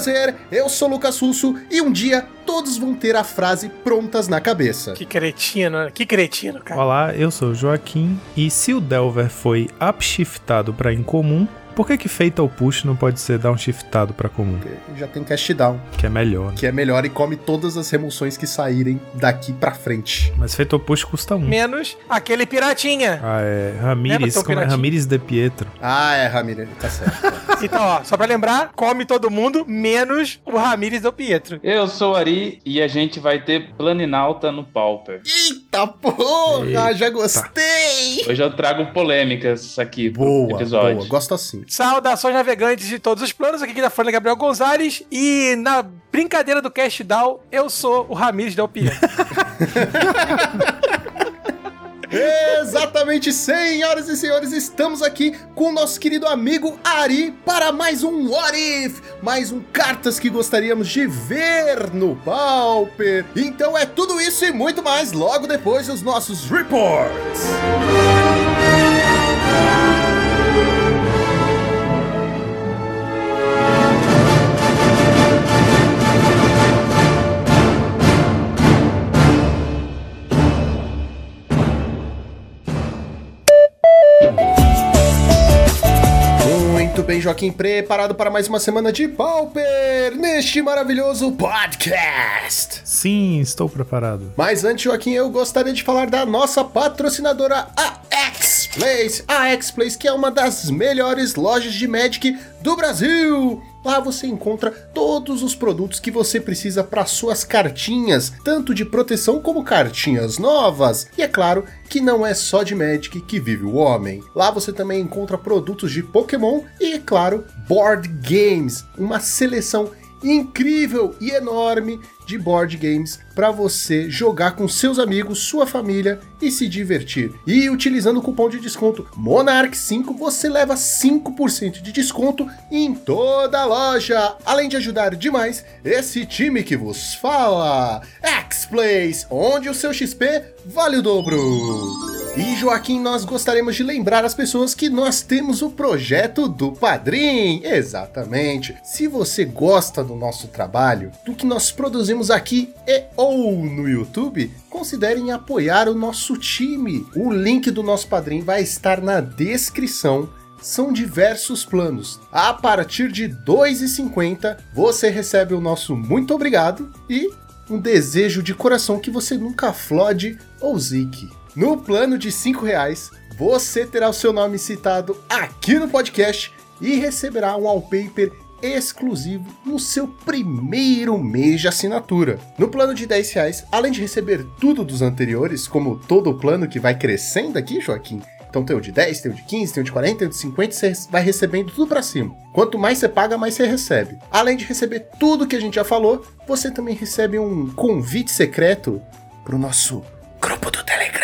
Prazer, eu sou Lucas Russo e um dia todos vão ter a frase prontas na cabeça. Que cretino, né? que cretino, cara. Olá, eu sou o Joaquim e se o Delver foi upshiftado para incomum, por que que Fatal Push não pode ser downshiftado para comum? Já tem cast down, Que é melhor. né? que é melhor e come todas as remoções que saírem daqui pra frente. Mas Fatal Push custa um. Menos aquele piratinha. Ah, é. Teu como é? Ramirez de Pietro. Ah, é, Ramírez, tá certo. Então, ó, só pra lembrar, come todo mundo, menos o Ramires do Pietro. Eu sou o Ari e a gente vai ter Planinalta no Pauper. Eita porra, Eita. já gostei! Hoje eu trago polêmicas aqui pro Boa, episódio. boa, gosto assim. Saudações navegantes de todos os planos, aqui da Folha Gabriel Gonzalez e na brincadeira do Cast Down, eu sou o Ramires Del Pietro. Exatamente, senhoras e senhores, estamos aqui com o nosso querido amigo Ari para mais um What If, mais um cartas que gostaríamos de ver no Pauper. Então é tudo isso e muito mais logo depois dos nossos reports. Muito bem, Joaquim, preparado para mais uma semana de Pauper neste maravilhoso podcast. Sim, estou preparado. Mas antes, Joaquim, eu gostaria de falar da nossa patrocinadora, a X-Place. A X-Place, que é uma das melhores lojas de Magic do Brasil. Lá você encontra todos os produtos que você precisa para suas cartinhas, tanto de proteção como cartinhas novas. E é claro que não é só de Magic que vive o homem. Lá você também encontra produtos de Pokémon e, é claro, board games, uma seleção incrível e enorme de board games para você jogar com seus amigos, sua família e se divertir. E utilizando o cupom de desconto Monarch5 você leva 5% de desconto em toda a loja, além de ajudar demais esse time que vos fala. X-Plays, onde o seu XP vale o dobro. E Joaquim, nós gostaríamos de lembrar as pessoas que nós temos o projeto do Padrim. Exatamente. Se você gosta do nosso trabalho, do que nós produzimos aqui e ou no YouTube, considerem apoiar o nosso time. O link do nosso Padrim vai estar na descrição. São diversos planos. A partir de R$ 2,50 você recebe o nosso muito obrigado e um desejo de coração que você nunca flode ou zique. No plano de R$ reais, você terá o seu nome citado aqui no podcast e receberá um wallpaper exclusivo no seu primeiro mês de assinatura. No plano de 10 reais, além de receber tudo dos anteriores, como todo o plano que vai crescendo aqui, Joaquim, então tem o de 10, tem o de 15, tem o de 40, tem o de 50, você vai recebendo tudo pra cima. Quanto mais você paga, mais você recebe. Além de receber tudo que a gente já falou, você também recebe um convite secreto pro nosso grupo do Telegram.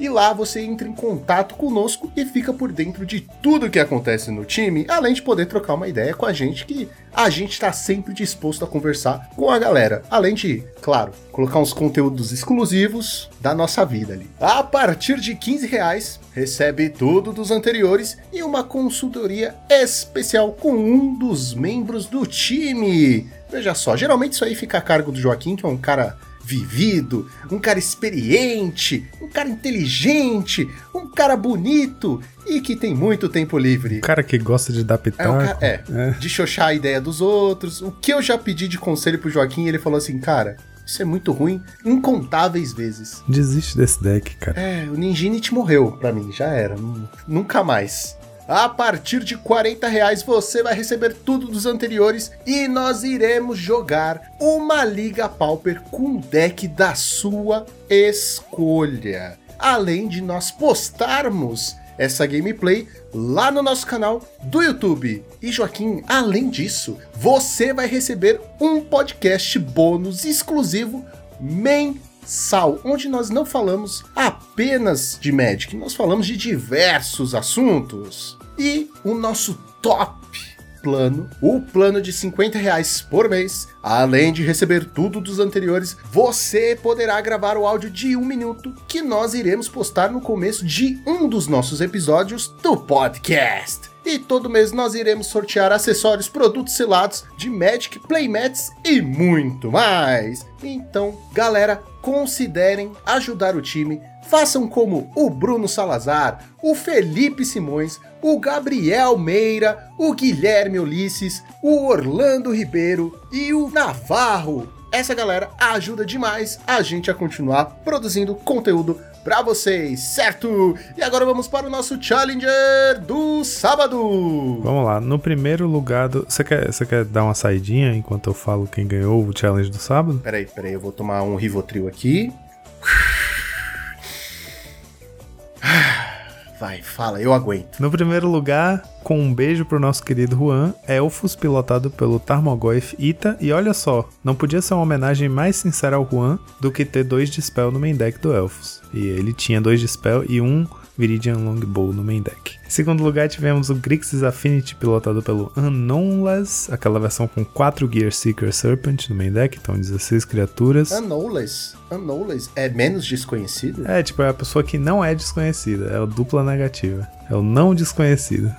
E lá você entra em contato conosco e fica por dentro de tudo que acontece no time, além de poder trocar uma ideia com a gente, que a gente está sempre disposto a conversar com a galera. Além de, claro, colocar uns conteúdos exclusivos da nossa vida ali. A partir de 15 reais, recebe tudo dos anteriores e uma consultoria especial com um dos membros do time. Veja só, geralmente isso aí fica a cargo do Joaquim, que é um cara vivido, um cara experiente, um cara inteligente, um cara bonito e que tem muito tempo livre. O cara que gosta de dar É, pitaco. um cara- é, É. de xoxar a ideia dos outros. O que eu já pedi de conselho pro Joaquim, ele falou assim, cara, isso é muito ruim incontáveis vezes. Desiste desse deck, cara. É, o Ninjinite morreu pra mim, já era, nu- nunca mais. A partir de 40 reais você vai receber tudo dos anteriores e nós iremos jogar uma Liga Pauper com deck da sua escolha. Além de nós postarmos essa gameplay lá no nosso canal do YouTube. E Joaquim, além disso, você vai receber um podcast bônus exclusivo mensal, onde nós não falamos apenas de Magic, nós falamos de diversos assuntos. E o nosso top plano, o plano de 50 reais por mês, além de receber tudo dos anteriores, você poderá gravar o áudio de um minuto que nós iremos postar no começo de um dos nossos episódios do podcast. e todo mês nós iremos sortear acessórios, produtos selados de Magic, playmats e muito mais. Então, galera, considerem ajudar o time. Façam como o Bruno Salazar, o Felipe Simões, o Gabriel Meira, o Guilherme Ulisses, o Orlando Ribeiro e o Navarro. Essa galera ajuda demais a gente a continuar produzindo conteúdo para vocês, certo? E agora vamos para o nosso Challenger do sábado. Vamos lá, no primeiro lugar do. Você quer, você quer dar uma saidinha enquanto eu falo quem ganhou o challenge do sábado? Peraí, peraí, eu vou tomar um Rivotril aqui. Vai, fala, eu aguento. No primeiro lugar, com um beijo pro nosso querido Juan, Elfos, pilotado pelo Tarmogoyf Ita. E olha só, não podia ser uma homenagem mais sincera ao Juan do que ter dois Dispel no main deck do Elfos. E ele tinha dois Dispel e um Viridian Longbow no main deck. Em segundo lugar, tivemos o Grixis Affinity, pilotado pelo Unknownless, aquela versão com 4 Gear Seeker Serpent no main deck, então 16 criaturas. Unknowless. Unknowless é menos desconhecido? É, tipo, é a pessoa que não é desconhecida, é o dupla negativa. É o não desconhecido.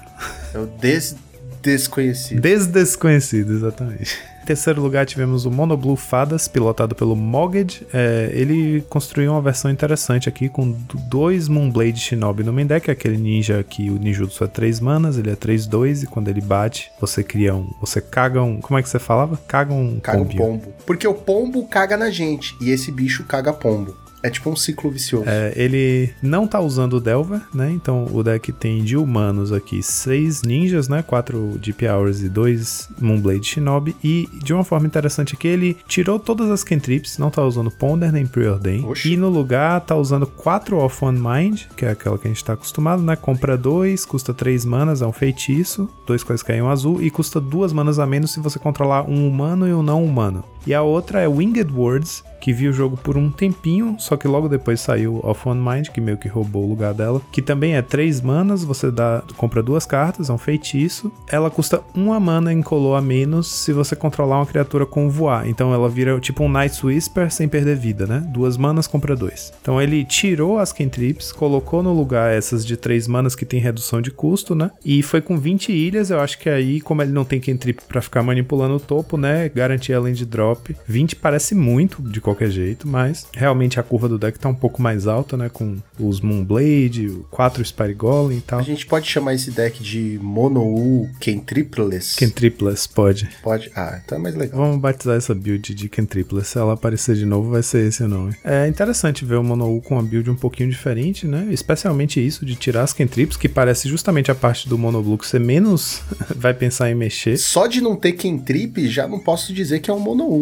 É o des desconhecido. Desdesconhecido, exatamente. Em terceiro lugar, tivemos o Monoblue Fadas, pilotado pelo Mogged. É, ele construiu uma versão interessante aqui com dois Moonblade Shinobi no main deck, aquele ninja que o ninjutsu é 3 manas, ele é 3-2 e quando ele bate, você cria um. Você caga um. Como é que você falava? Caga um Caga um pombo. Porque o pombo caga na gente e esse bicho caga pombo. É tipo um ciclo vicioso. É, ele não tá usando o Delver, né? Então o deck tem de humanos aqui seis ninjas, né? Quatro Deep Hours e dois Moonblade Shinobi. E de uma forma interessante aqui, ele tirou todas as cantrips, não tá usando Ponder nem Preordain. Oxi. E no lugar tá usando quatro Off One Mind, que é aquela que a gente tá acostumado, né? Compra dois, custa três manas, é um feitiço, dois quais caem um azul, e custa duas manas a menos se você controlar um humano e um não humano. E a outra é Winged Words, que viu o jogo por um tempinho, só que logo depois saiu Off One Mind, que meio que roubou o lugar dela. Que também é 3 manas, você dá, compra duas cartas, é um feitiço. Ela custa uma mana em color a menos se você controlar uma criatura com voar. Então ela vira tipo um Night's Whisper sem perder vida, né? Duas manas, compra dois. Então ele tirou as cantrips, colocou no lugar essas de 3 manas que tem redução de custo, né? E foi com 20 ilhas, eu acho que aí, como ele não tem cantrip pra ficar manipulando o topo, né? Garantir além de drop. 20 parece muito de qualquer jeito, mas realmente a curva do deck tá um pouco mais alta, né? Com os Moonblade, 4 Spire Golem e tal. A gente pode chamar esse deck de Mono-U Cantripless? Cantripless, pode. Pode. Ah, então é mais legal. Vamos batizar essa build de Cantripless. Se ela aparecer de novo, vai ser esse o nome. É interessante ver o Mono-U com uma build um pouquinho diferente, né? Especialmente isso de tirar as Cantrips, que parece justamente a parte do Mono Blue que você menos vai pensar em mexer. Só de não ter Cantrip, já não posso dizer que é um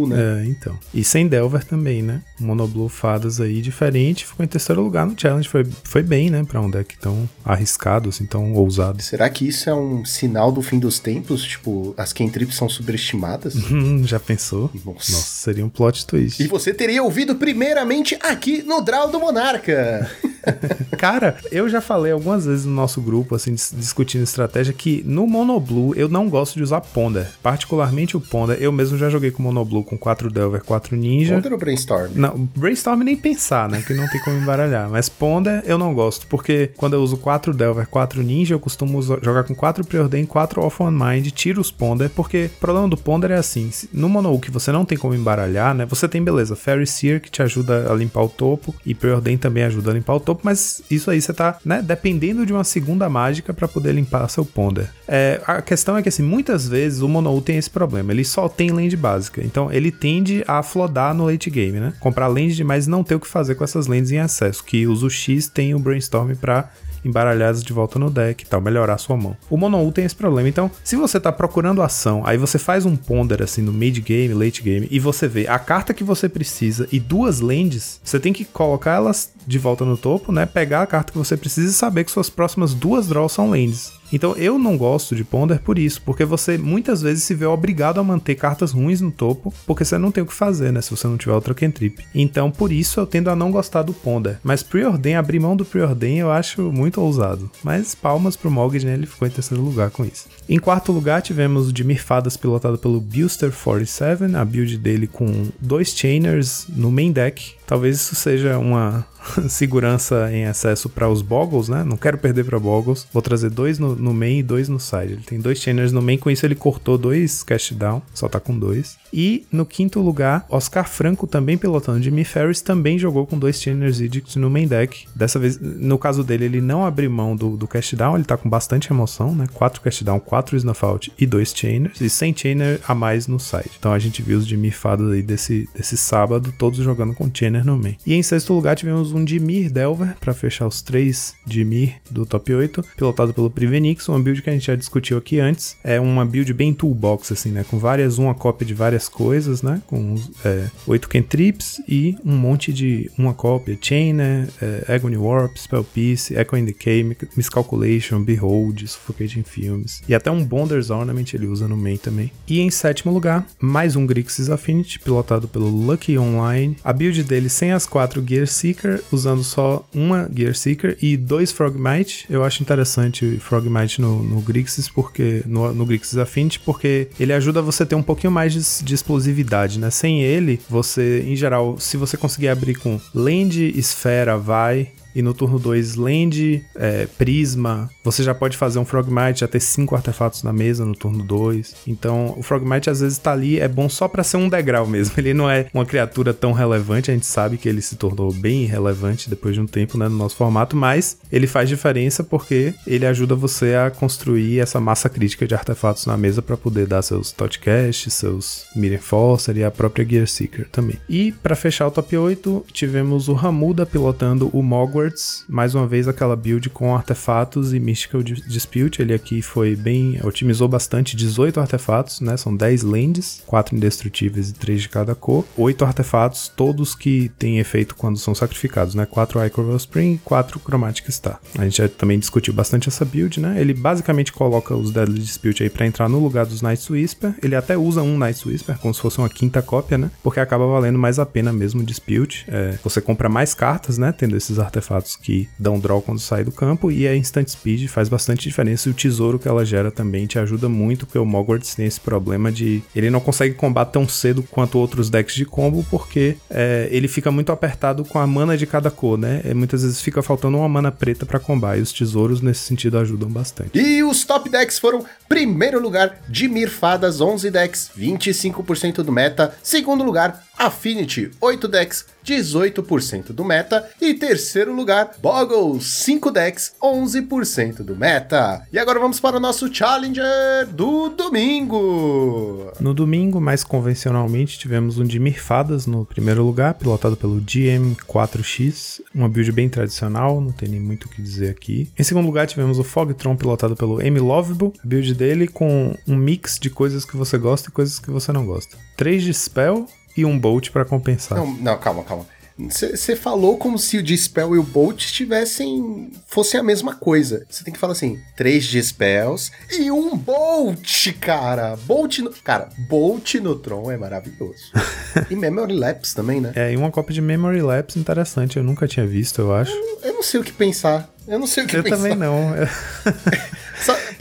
Né? É, então. E sem Delver também, né? Monoblue Fadas aí diferente, ficou em terceiro lugar no challenge. Foi, foi bem, né? Pra um deck tão arriscado, assim, tão ousado. Será que isso é um sinal do fim dos tempos? Tipo, as Cantrips são superestimadas? Hum, já pensou? Nossa. Nossa, seria um plot twist. E você teria ouvido primeiramente aqui no Draw do Monarca. Cara, eu já falei algumas vezes no nosso grupo, assim, dis- discutindo estratégia, que no Monoblue eu não gosto de usar Ponder. Particularmente o Ponder. Eu mesmo já joguei com Monoblue com 4 Delver, 4 Ninja. Conta no Brainstorm. Não, Brainstorm nem pensar, né? Que não tem como embaralhar. Mas Ponder eu não gosto, porque quando eu uso 4 Delver, 4 Ninja, eu costumo jogar com 4 Preordain, 4 Off One Mind, tiro os Ponder, porque o problema do Ponder é assim: no Mono que você não tem como embaralhar, né? Você tem, beleza, Fairy Seer que te ajuda a limpar o topo, e Preordain também ajuda a limpar o topo, mas isso aí você tá, né? Dependendo de uma segunda mágica pra poder limpar seu Ponder. É, a questão é que, assim, muitas vezes o Mono tem esse problema, ele só tem land básica, então ele tende a flodar no late game, né? Comprar land demais e não ter o que fazer com essas lands em acesso, que os UX tem o Brainstorm pra embaralhadas de volta no deck e tal, melhorar sua mão. O Mono tem esse problema, então se você tá procurando ação, aí você faz um ponder assim no mid game, late game, e você vê a carta que você precisa e duas lands, você tem que colocar elas de volta no topo, né? Pegar a carta que você precisa e saber que suas próximas duas draws são lands. Então eu não gosto de Ponder por isso, porque você muitas vezes se vê obrigado a manter cartas ruins no topo, porque você não tem o que fazer, né? Se você não tiver outra cantrip. Então por isso eu tendo a não gostar do Ponder. Mas Preordain, abrir mão do Preordain eu acho muito ousado. Mas palmas pro Mogg, né? Ele ficou em terceiro lugar com isso. Em quarto lugar tivemos o Dimir Fadas pilotado pelo Buster 47, a build dele com dois Chainers no main deck. Talvez isso seja uma segurança em excesso para os Boggles, né? Não quero perder para Boggles. Vou trazer dois no, no main e dois no side. Ele tem dois chainers no main, com isso ele cortou dois cash down, só tá com dois. E no quinto lugar, Oscar Franco, também pilotando Jimmy Ferris, também jogou com dois chainers Edict no main deck. Dessa vez, no caso dele, ele não abriu mão do, do cash down, ele tá com bastante emoção, né? Quatro cash down, quatro snuff out e dois chainers. E sem chainer a mais no side. Então a gente viu os Jimmy fadas aí desse, desse sábado, todos jogando com chainer no main. E em sexto lugar, tivemos um Dimir Delver para fechar os três Dimir do top 8, pilotado pelo Privenix, uma build que a gente já discutiu aqui antes. É uma build bem toolbox, assim, né? Com várias, uma cópia de várias coisas, né? Com é, 8 cantrips e um monte de uma cópia, Chainer, é, Agony Warp, Spell Piece, Echo in Decay, Miscalculation, Behold, Suffocating Films. E até um Bonder's Ornament ele usa no main também. E em sétimo lugar, mais um Grixis Affinity, pilotado pelo Lucky Online. A build dele sem as quatro Gear Seeker, usando só uma Gear Seeker e dois Frogmite. Eu acho interessante o Frogmite no, no Grixis, porque no, no Grixis Affinity, porque ele ajuda você a ter um pouquinho mais de, de explosividade, né? Sem ele, você, em geral, se você conseguir abrir com Land, Esfera, vai, e no turno 2 Land, é, Prisma, você já pode fazer um Frogmite, já ter 5 artefatos na mesa no turno 2. Então o Frogmite às vezes tá ali, é bom só para ser um degrau mesmo. Ele não é uma criatura tão relevante, a gente sabe que ele se tornou bem irrelevante depois de um tempo né, no nosso formato, mas ele faz diferença porque ele ajuda você a construir essa massa crítica de artefatos na mesa para poder dar seus Totcast, seus Mirror Enforcer e a própria Gear Seeker também. E para fechar o top 8, tivemos o Ramuda pilotando o Mogwart Hogwarts, mais uma vez aquela build com artefatos e Mystical Dispute. Ele aqui foi bem. otimizou bastante 18 artefatos, né? São 10 lands, 4 indestrutíveis e 3 de cada cor. 8 artefatos, todos que têm efeito quando são sacrificados, né? 4 Ichor Spring e 4 Chromatic Star. A gente já também discutiu bastante essa build, né? Ele basicamente coloca os Deadly Dispute aí pra entrar no lugar dos Night Whisper. Ele até usa um Night Whisper, como se fosse uma quinta cópia, né? Porque acaba valendo mais a pena mesmo o Dispute. É, você compra mais cartas, né? Tendo esses artefatos artefatos que dão draw quando sai do campo, e a Instant Speed faz bastante diferença, e o tesouro que ela gera também te ajuda muito, porque o Mogwarts tem esse problema de ele não consegue combater tão cedo quanto outros decks de combo, porque é, ele fica muito apertado com a mana de cada cor, né? E muitas vezes fica faltando uma mana preta para combar, e os tesouros nesse sentido ajudam bastante. E os top decks foram primeiro lugar, Dimir Fadas, 11 decks, 25% do meta, segundo lugar, Affinity, 8 decks, 18% do meta. E terceiro lugar, Boggle, 5 decks, 11% do meta. E agora vamos para o nosso Challenger do domingo. No domingo, mais convencionalmente, tivemos um de Mirfadas no primeiro lugar, pilotado pelo GM4X, uma build bem tradicional, não tem nem muito o que dizer aqui. Em segundo lugar, tivemos o Fogtron, pilotado pelo M Lovable, build dele com um mix de coisas que você gosta e coisas que você não gosta. 3 de Spell, e um Bolt para compensar. Não, não, calma, calma. Você falou como se o Dispel e o Bolt tivessem. fossem a mesma coisa. Você tem que falar assim: três Dispels e um Bolt, cara. Bolt no. Cara, Bolt no Tron é maravilhoso. e Memory Lapse também, né? É, e uma cópia de Memory Lapse interessante. Eu nunca tinha visto, eu acho. Eu, eu não sei o que pensar. Eu não sei o que eu pensar. Eu também não.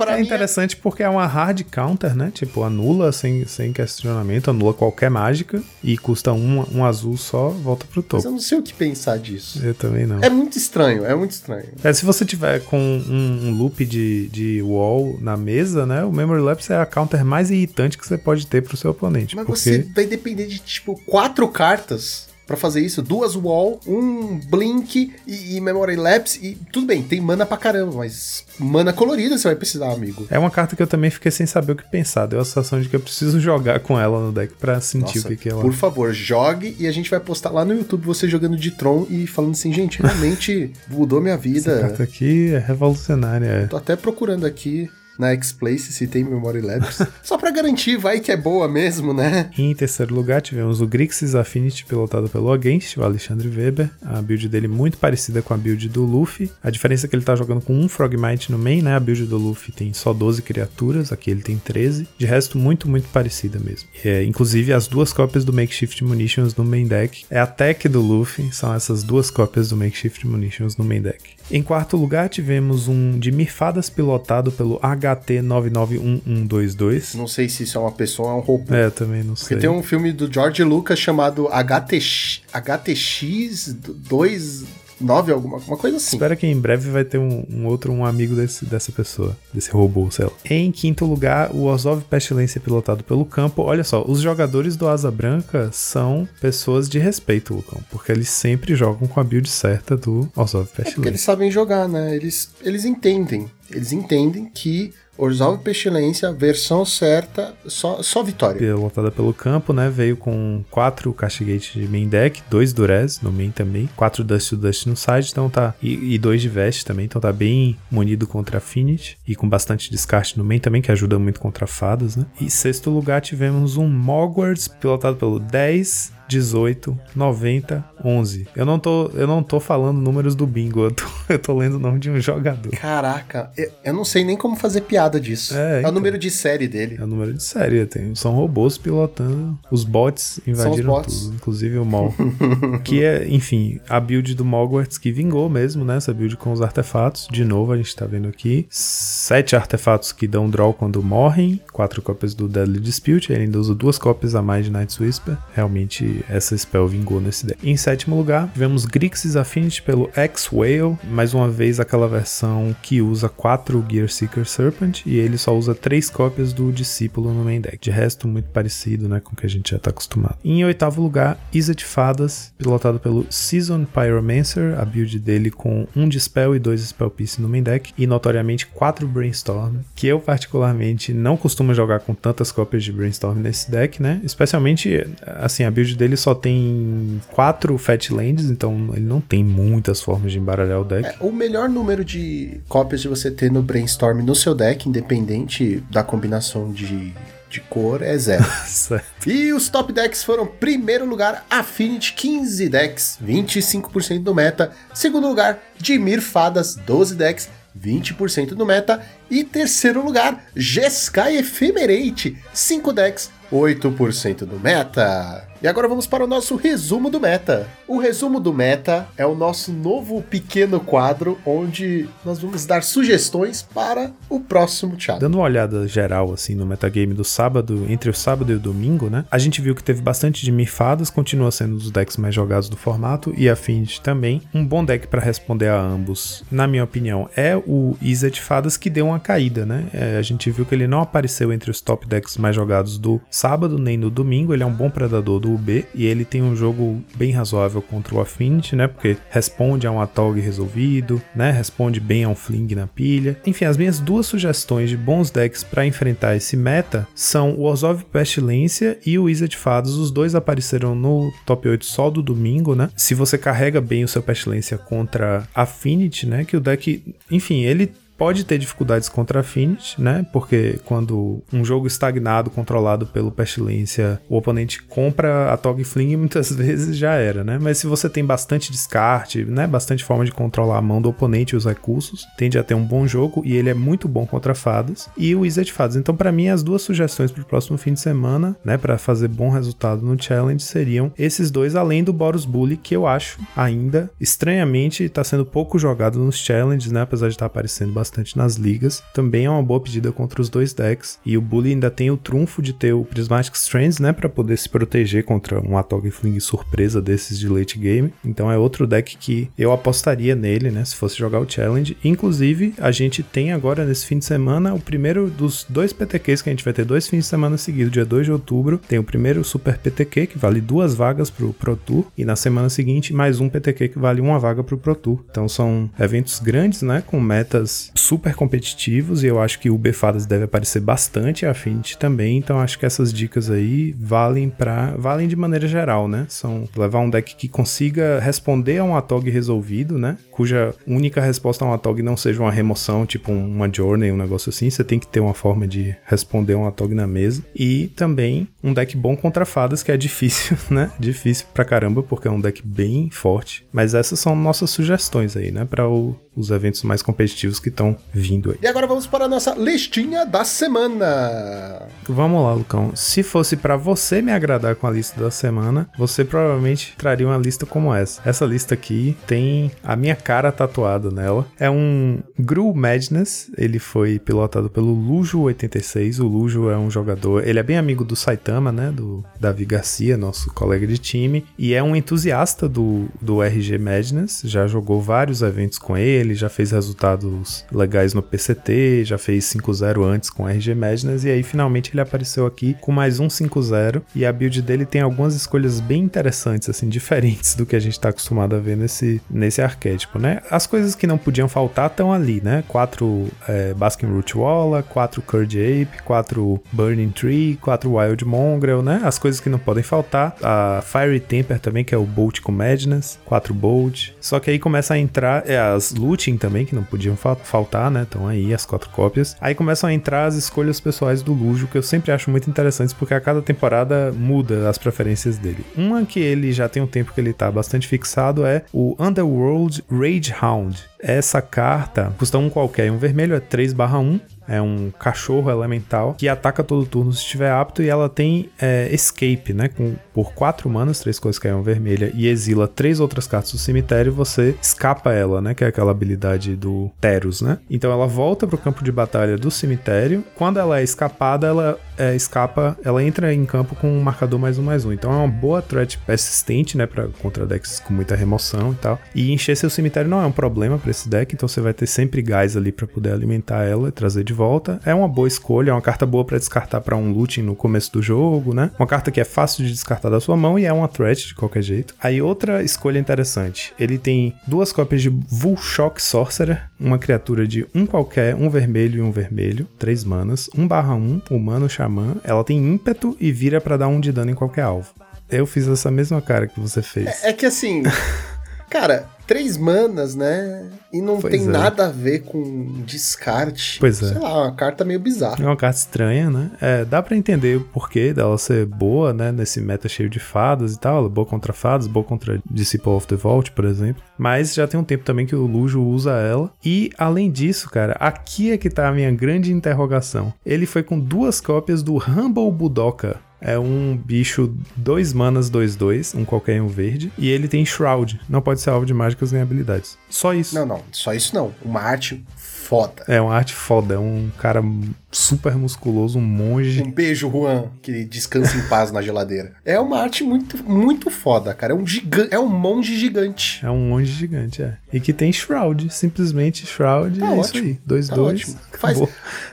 Só, é interessante é... porque é uma hard counter, né? Tipo, anula sem, sem questionamento, anula qualquer mágica e custa um, um azul só, volta pro topo. Mas eu não sei o que pensar disso. Eu também não. É muito estranho, é muito estranho. É, se você tiver com um, um loop de, de wall na mesa, né? O Memory Lapse é a counter mais irritante que você pode ter pro seu oponente. Mas porque... você vai depender de, tipo, quatro cartas para fazer isso, duas wall, um blink e, e, memory lapse e tudo bem, tem mana pra caramba, mas mana colorida você vai precisar, amigo. É uma carta que eu também fiquei sem saber o que pensar, deu a sensação de que eu preciso jogar com ela no deck para sentir Nossa, o que, que ela. Por favor, jogue e a gente vai postar lá no YouTube você jogando de Tron e falando assim, gente, realmente mudou minha vida. Essa carta aqui é revolucionária. É. Tô até procurando aqui na X-Place se tem Memory Labs. Só para garantir, vai que é boa mesmo, né? Em terceiro lugar, tivemos o Grixis Affinity, pilotado pelo Against, o Alexandre Weber. A build dele muito parecida com a build do Luffy. A diferença é que ele tá jogando com um Frogmite no main, né? A build do Luffy tem só 12 criaturas, aqui ele tem 13. De resto, muito, muito parecida mesmo. É, inclusive, as duas cópias do Makeshift Munitions no main deck. É a tech do Luffy, são essas duas cópias do Makeshift Munitions no main deck. Em quarto lugar, tivemos um de Mirfadas pilotado pelo HT991122. Não sei se isso é uma pessoa ou é um robô. É, também não sei. Porque tem um filme do George Lucas chamado HT, HTX 2 9, alguma coisa assim. Espero que em breve vai ter um, um outro um amigo desse, dessa pessoa, desse robô, sei lá. Em quinto lugar, o Orzhov Pestilência pilotado pelo campo. Olha só, os jogadores do Asa Branca são pessoas de respeito, Lucão, porque eles sempre jogam com a build certa do Orzhov Pestilência. É porque eles sabem jogar, né? Eles, eles entendem. Eles entendem que Orzhov Pestilência, versão certa, só, só vitória. Pilotada pelo campo, né? Veio com quatro Castigate de main deck, dois Durez no main também, quatro Dust to Dust no side, então tá. E, e dois de Vest também, então tá bem munido contra Affinity e com bastante descarte no main também, que ajuda muito contra fadas, né? E sexto lugar tivemos um Mogwarts pilotado pelo 10. 18, 90, 11. Eu não tô, eu não tô falando números do bingo, eu tô, eu tô lendo o nome de um jogador. Caraca, eu, eu não sei nem como fazer piada disso. É, É, então. o número de série dele. É o número de série, tem, são robôs pilotando. Os bots invadiram bots. tudo, inclusive o Mol. que é, enfim, a build do Mogwarts que vingou mesmo, né? Essa build com os artefatos. De novo, a gente tá vendo aqui. Sete artefatos que dão draw quando morrem. Quatro cópias do Deadly Dispute. Ele ainda usa duas cópias a mais de Night's Whisper. Realmente, essa spell vingou nesse deck. Em sétimo lugar, tivemos Grixis Affinity pelo X-Whale. Mais uma vez, aquela versão que usa quatro Gear Seeker Serpent. E ele só usa três cópias do Discípulo no main deck. De resto, muito parecido, né? Com o que a gente já tá acostumado. Em oitavo lugar, de Fadas, pilotado pelo Season Pyromancer. A build dele com um Dispel e dois Spell Piece no main deck. E notoriamente quatro Brainstorm. Que eu, particularmente, não costumo jogar com tantas cópias de Brainstorm nesse deck, né? Especialmente, assim, a build dele só tem quatro Fat Lands, então ele não tem muitas formas de embaralhar o deck. É, o melhor número de cópias de você ter no Brainstorm no seu deck, independente da combinação de, de cor, é zero. E os top decks foram: primeiro lugar, Affinity, 15 decks, 25% do meta. Segundo lugar, Dimir Fadas, 12 decks, 20% do meta. E terceiro lugar, Jeskai Ephemerate, 5 decks, 8% do meta. E agora vamos para o nosso resumo do meta. O resumo do meta é o nosso novo pequeno quadro onde nós vamos dar sugestões para o próximo Thiago. Dando uma olhada geral, assim, no metagame do sábado, entre o sábado e o domingo, né? A gente viu que teve bastante de Mirfadas, continua sendo um dos decks mais jogados do formato, e Affinity também. Um bom deck para responder a ambos, na minha opinião, é o Isa de Fadas, que deu uma caída, né? É, a gente viu que ele não apareceu entre os top decks mais jogados do sábado nem no domingo. Ele é um bom predador do UB e ele tem um jogo bem razoável contra o Affinity, né? Porque responde a um Atog resolvido, né? Responde bem a um Fling na pilha. Enfim, as minhas duas sugestões de bons decks para enfrentar esse meta são o Orzhov Pestilência e o Isa de Fadas. Os dois apareceram no top 8 só do domingo, né? Se você carrega bem o seu Pestilência contra Affinity, né? Que o deck, enfim, ele pode ter dificuldades contra Affinity, né? Porque quando um jogo estagnado, controlado pelo Pestilência, o oponente compra a Tog Fling, muitas vezes já era, né? Mas se você tem bastante descarte, né? Bastante forma de controlar a mão do oponente e os recursos, tende a ter um bom jogo e ele é muito bom contra fadas. E o Wizard Fadas. Então, para mim, as duas sugestões para o próximo fim de semana, né? Para fazer bom resultado no challenge seriam esses dois, além do Boros Bully, que eu acho ainda, estranhamente, está sendo pouco jogado nos challenges, né? Apesar de estar aparecendo bastante nas ligas. Também é uma boa pedida contra os dois decks. E o Bully ainda tem o trunfo de ter o Prismatic Strands, né? Para poder se proteger contra um Atog Fling surpresa desses de late game. Então é outro deck que eu apostaria nele, né? Se fosse jogar o challenge. Inclusive, a gente tem agora nesse fim de semana o primeiro dos dois PTQs que a gente vai ter dois fins de semana seguidos. Dia 2 de outubro tem o primeiro Super PTQ que vale duas vagas pro Pro Tour. E na semana seguinte, mais um PTQ que vale uma vaga pro Pro Tour. Então são eventos grandes, né? Com metas super competitivos e eu acho que o Befadas deve aparecer bastante, a Affinity também, então acho que essas dicas aí valem para valem de maneira geral, né? São levar um deck que consiga responder a um Atog resolvido, né? Cuja única resposta a um Atog não seja uma remoção, tipo uma Journey, um negócio assim, você tem que ter uma forma de responder um Atog na mesa. E também um deck bom contra fadas, que é difícil, né? Difícil pra caramba, porque é um deck bem forte. Mas essas são nossas sugestões aí, né? Para os eventos mais competitivos que estão estão vindo aí. E agora vamos para a nossa listinha da semana. Vamos lá, Lucão. Se fosse para você me agradar com a lista da semana, você provavelmente traria uma lista como essa. Essa lista aqui tem a minha cara tatuada nela. É um Gru Madness. Ele foi pilotado pelo Lujo86. O Lujo é um jogador, ele é bem amigo do Saitama, né? Do Davi Garcia, nosso colega de time. E é um entusiasta do, do RG Madness. Já jogou vários eventos com ele, já fez resultados legais no PCT, já fez 5-0 antes com RG Madness. E aí finalmente ele apareceu aqui com mais um 5-0. E a build dele tem algumas escolhas bem interessantes, assim, diferentes do que a gente tá acostumado a ver nesse, nesse arquétipo, né? As coisas que não podiam faltar estão ali, né? Quatro é, Basking Root Walla, quatro Curd Ape, quatro Burning Tree, quatro Wild Mongrel, né? As coisas que não podem faltar. A Fiery Temper também, que é o Bolt com Madness, quatro Bolt. Só que aí começa a entrar é, as Looting também, que não podiam fa faltar, né? Estão aí as quatro cópias. Aí começam a entrar as escolhas pessoais do Lujo, que eu sempre acho muito interessantes, porque a cada temporada muda as preferências dele. Uma que ele já tem um tempo que ele tá bastante fixado é o Underworld Rage Hound. Essa carta custa um qualquer, um vermelho é 3/1 é um cachorro elemental que ataca todo turno se estiver apto e ela tem é, escape, né? Com, por quatro manas, três coisas caem vermelha e exila três outras cartas do cemitério, você escapa ela, né? Que é aquela habilidade do Teros, né? Então ela volta pro campo de batalha do cemitério. Quando ela é escapada, ela é, escapa, ela entra em campo com um marcador mais um mais um. Então é uma boa threat persistente, né? Pra, contra decks com muita remoção e tal. E encher seu cemitério não é um problema para esse deck, então você vai ter sempre gás ali para poder alimentar ela e trazer de volta. É uma boa escolha, é uma carta boa para descartar para um looting no começo do jogo, né? Uma carta que é fácil de descartar da sua mão e é uma threat de qualquer jeito. Aí outra escolha interessante, ele tem duas cópias de Vulshock Sorcerer, uma criatura de um qualquer, um vermelho e um vermelho, três manas, 1 barra 1, humano xamã, ela tem ímpeto e vira para dar um de dano em qualquer alvo. Eu fiz essa mesma cara que você fez. É, é que assim, cara, três manas, né? E não pois tem é. nada a ver com descarte. Pois é. Sei lá, uma carta meio bizarra. É uma carta estranha, né? É, dá para entender o porquê dela ser boa, né? Nesse meta cheio de fadas e tal. Ela é boa contra fadas, boa contra Disciple of the Vault, por exemplo. Mas já tem um tempo também que o Lujo usa ela. E além disso, cara, aqui é que tá a minha grande interrogação. Ele foi com duas cópias do Humble Budoka é um bicho 2 manas 2-2, um qualquer um verde. E ele tem Shroud. Não pode ser alvo de mágicas nem habilidades. Só isso. Não, não. Só isso não. Uma arte foda. É uma arte foda. É um cara super musculoso, um monge. Um beijo, Juan, que descansa em paz na geladeira. É uma arte muito, muito foda, cara. É um gigante, é um monge gigante. É um monge gigante, é. E que tem Shroud, simplesmente Shroud. Tá é ótimo. isso aí. 2 2 tá Faz...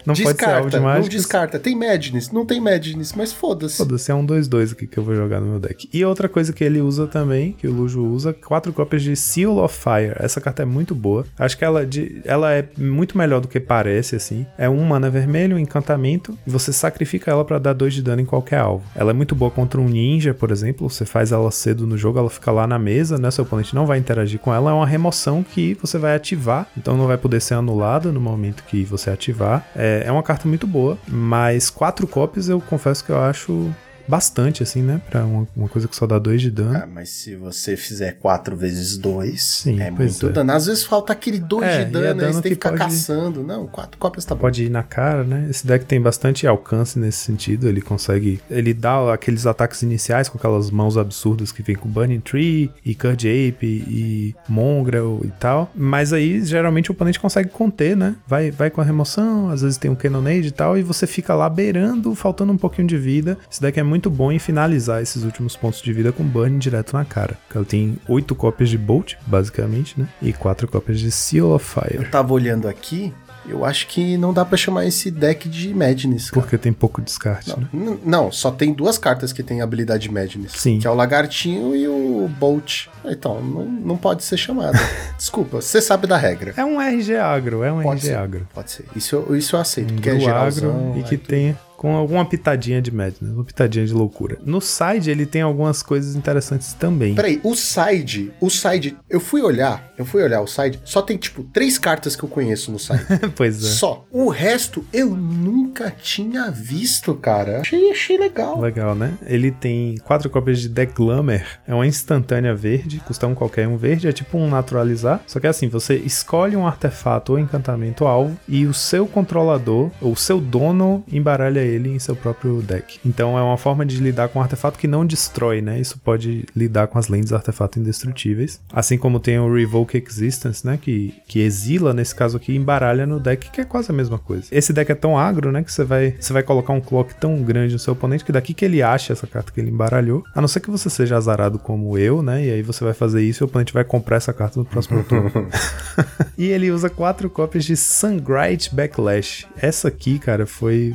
Não descarta, pode ser. Não descarta. Tem Madness, não tem Madness, mas foda-se. Foda-se, é um 2 2 aqui que eu vou jogar no meu deck. E outra coisa que ele usa também, que o Lujo usa, quatro cópias de Seal of Fire. Essa carta é muito boa. Acho que ela, de, ela é muito melhor do que parece, assim. É um mana vermelho um encantamento, e você sacrifica ela para dar 2 de dano em qualquer alvo. Ela é muito boa contra um ninja, por exemplo, você faz ela cedo no jogo, ela fica lá na mesa, né? Seu oponente não vai interagir com ela, é uma remoção que você vai ativar, então não vai poder ser anulada no momento que você ativar. É, é uma carta muito boa, mas quatro cópias eu confesso que eu acho bastante, assim, né? Pra uma, uma coisa que só dá 2 de dano. Ah, mas se você fizer 4 vezes 2, é muito é. dano. Às vezes falta aquele 2 é, de dano, é dano aí você tem que ficar pode... caçando. Não, 4 cópias tá bom. Pode ir na cara, né? Esse deck tem bastante alcance nesse sentido. Ele consegue. Ele dá aqueles ataques iniciais com aquelas mãos absurdas que vem com Burning Tree e Curd Ape e Mongrel e tal. Mas aí, geralmente, o oponente consegue conter, né? Vai, vai com a remoção, às vezes tem um Cannonade e tal, e você fica lá beirando, faltando um pouquinho de vida. Esse deck é muito muito bom em finalizar esses últimos pontos de vida com burn direto na cara. Ela tem oito cópias de Bolt, basicamente, né? E quatro cópias de Seal of Fire. Eu tava olhando aqui, eu acho que não dá para chamar esse deck de Madness. Cara. Porque tem pouco descarte, não, né? Não, só tem duas cartas que tem habilidade Madness. Sim. Que é o Lagartinho e o Bolt. Então, não, não pode ser chamado. Desculpa, você sabe da regra. É um RG agro, é um pode RG ser, agro. Pode ser. Isso, isso eu aceito. Um que é agro e que tenha com alguma pitadinha de Madness, uma pitadinha de loucura. No side ele tem algumas coisas interessantes também. Peraí, o side, o side, eu fui olhar, eu fui olhar o side, só tem tipo três cartas que eu conheço no side. pois é. Só. O resto eu nunca tinha visto, cara. Achei, achei legal. Legal, né? Ele tem quatro cópias de Deck Glamour, é uma instantânea verde, custa um qualquer um verde, é tipo um naturalizar. Só que assim, você escolhe um artefato ou encantamento alvo e o seu controlador, ou o seu dono, embaralha ele em seu próprio deck. Então é uma forma de lidar com um artefato que não destrói, né? Isso pode lidar com as lentes artefato indestrutíveis. Assim como tem o Revoke Existence, né? Que, que exila, nesse caso aqui, embaralha no deck, que é quase a mesma coisa. Esse deck é tão agro, né? Que você vai, você vai colocar um clock tão grande no seu oponente que daqui que ele acha essa carta que ele embaralhou. A não ser que você seja azarado como eu, né? E aí você vai fazer isso e o oponente vai comprar essa carta no próximo turno. e ele usa quatro cópias de Sunbright Backlash. Essa aqui, cara, foi.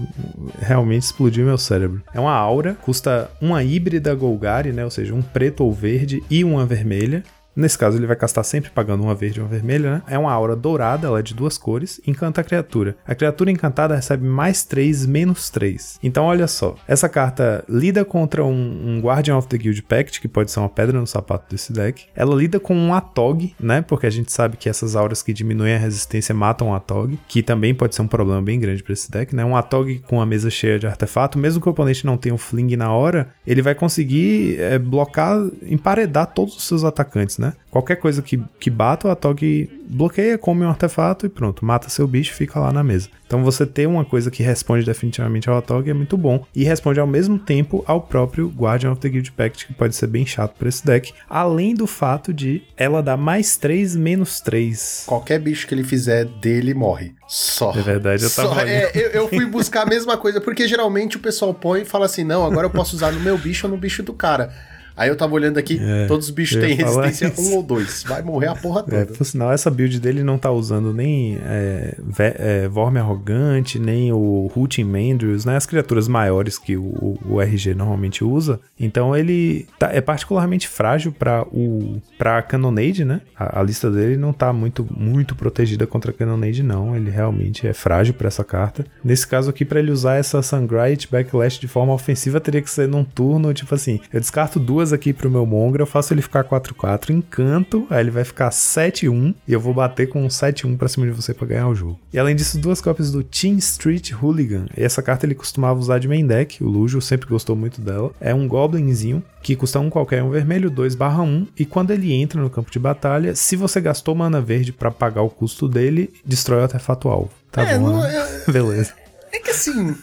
Realmente explodiu meu cérebro. É uma aura, custa uma híbrida Golgari, né? Ou seja, um preto ou verde e uma vermelha. Nesse caso, ele vai castar sempre pagando uma verde e uma vermelha, né? É uma aura dourada, ela é de duas cores, encanta a criatura. A criatura encantada recebe mais 3, menos 3. Então, olha só, essa carta lida contra um, um, Guardian of the Guild Pact, que pode ser uma pedra no sapato desse deck. Ela lida com um Atog, né? Porque a gente sabe que essas auras que diminuem a resistência matam o Atog, que também pode ser um problema bem grande para esse deck, né? Um Atog com a mesa cheia de artefato, mesmo que o oponente não tenha um fling na hora, ele vai conseguir é, blocar, emparedar todos os seus atacantes, né? Qualquer coisa que, que bata, o Atog bloqueia, come um artefato e pronto, mata seu bicho e fica lá na mesa. Então você ter uma coisa que responde definitivamente ao Atog é muito bom e responde ao mesmo tempo ao próprio Guardian of the Guild Pact, que pode ser bem chato para esse deck, além do fato de ela dar mais 3, menos 3. Qualquer bicho que ele fizer dele morre. Só. É verdade, eu tava. Só, é, eu, eu, fui buscar a mesma coisa, porque geralmente o pessoal põe e fala assim: não, agora eu posso usar no meu bicho ou no bicho do cara. Aí eu tava olhando aqui, é, todos os bichos têm resistência 1 um ou 2. Vai morrer a porra é, toda. É, por sinal, essa build dele não tá usando nem é, é, Vorme Arrogante, nem o Rooting Mandrius, né? As criaturas maiores que o, o, RG normalmente usa. Então ele tá, é particularmente frágil para o pra Cannonade, né? A, a, lista dele não tá muito, muito protegida contra a Cannonade, não. Ele realmente é frágil para essa carta. Nesse caso aqui, para ele usar essa Sungrite Backlash de forma ofensiva, teria que ser num turno, tipo assim, eu descarto duas aqui pro meu Mongra, eu faço ele ficar 4-4, encanto, aí ele vai ficar 7-1 e eu vou bater com um 7-1 pra cima de você pra ganhar o jogo. E além disso, duas cópias do Team Street Hooligan. E essa carta ele costumava usar de main deck, o Lujo sempre gostou muito dela. É um Goblinzinho que custa um qualquer, um vermelho, 2/1, e quando ele entra no campo de batalha, se você gastou mana verde para pagar o custo dele, destrói o artefato alvo. Tá é, bom, não, né? é... Beleza. É que assim,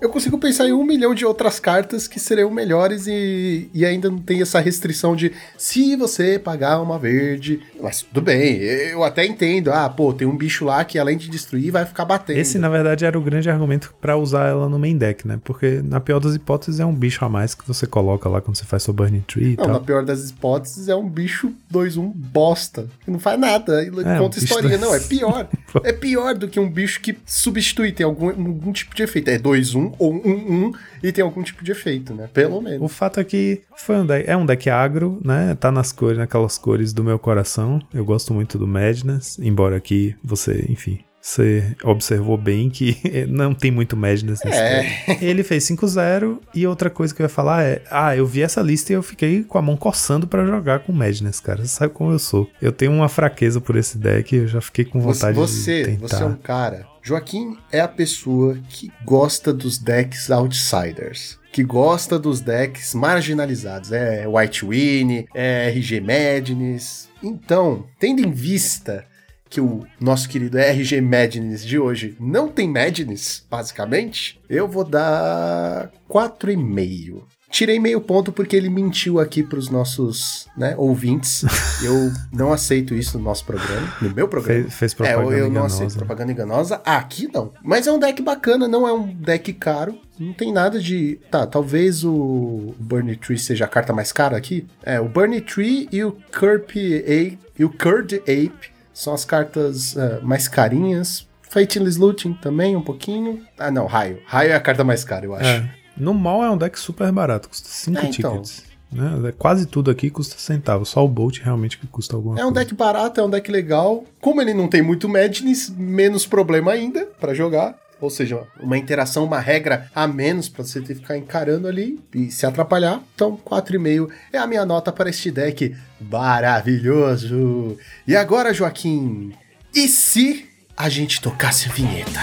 eu consigo pensar em um milhão de outras cartas que seriam melhores e, e ainda não tem essa restrição de se você pagar uma verde. Mas tudo bem, eu até entendo. Ah, pô, tem um bicho lá que além de destruir vai ficar batendo. Esse, na verdade, era o grande argumento para usar ela no main deck, né? Porque na pior das hipóteses é um bicho a mais que você coloca lá quando você faz seu Burning Tree e não, tal. na pior das hipóteses é um bicho 2-1 bosta. Que não faz nada. E é, conta um historinha. Não, é pior. é pior do que um bicho que substitui, tem algum, algum tipo de efeito. É 2-1 ou 1-1 e tem algum tipo de efeito, né? Pelo menos. O fato é que foi um deck, é um deck agro, né? Tá nas cores, naquelas cores do meu coração. Eu gosto muito do Madness, embora aqui você, enfim, você observou bem que não tem muito Madness nesse é. Ele fez 5-0 e outra coisa que eu ia falar é: Ah, eu vi essa lista e eu fiquei com a mão coçando para jogar com Madness, cara. Você sabe como eu sou. Eu tenho uma fraqueza por esse deck eu já fiquei com vontade você, de tentar. Você é um cara Joaquim é a pessoa que gosta dos decks outsiders. Que gosta dos decks marginalizados. É White Winnie, é RG Madness. Então, tendo em vista que o nosso querido RG Madness de hoje não tem Madness, basicamente, eu vou dar 4,5. Tirei meio ponto porque ele mentiu aqui para os nossos né, ouvintes. Eu não aceito isso no nosso programa, no meu programa. Fez, fez propaganda é, eu, eu não aceito propaganda enganosa. Aqui não. Mas é um deck bacana, não é um deck caro. Não tem nada de. Tá, talvez o Burning Tree seja a carta mais cara aqui. É, o Burning Tree e o Curp Ape e o Curd Ape são as cartas uh, mais carinhas. Fatalist Looting também, um pouquinho. Ah, não, Raio. Raio é a carta mais cara, eu acho. É. No mal é um deck super barato, custa 5 é, então. tickets. Né? Quase tudo aqui custa centavos, só o Bolt realmente que custa alguma É um deck barato, é um deck legal. Como ele não tem muito Madness, menos problema ainda para jogar. ou seja, uma interação, uma regra a menos para você ter que ficar encarando ali e se atrapalhar. Então, 4,5 é a minha nota para este deck maravilhoso. E agora, Joaquim, e se a gente tocasse a vinheta?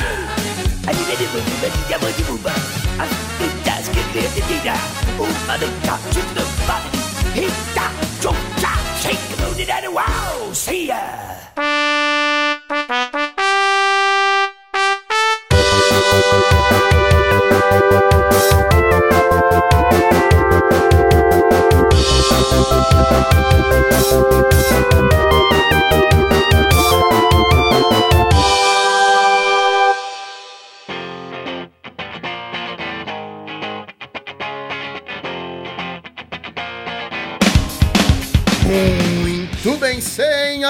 da Oompa the top to the body. Hit da, jump da, shake a booty daddy. Wow, see ya.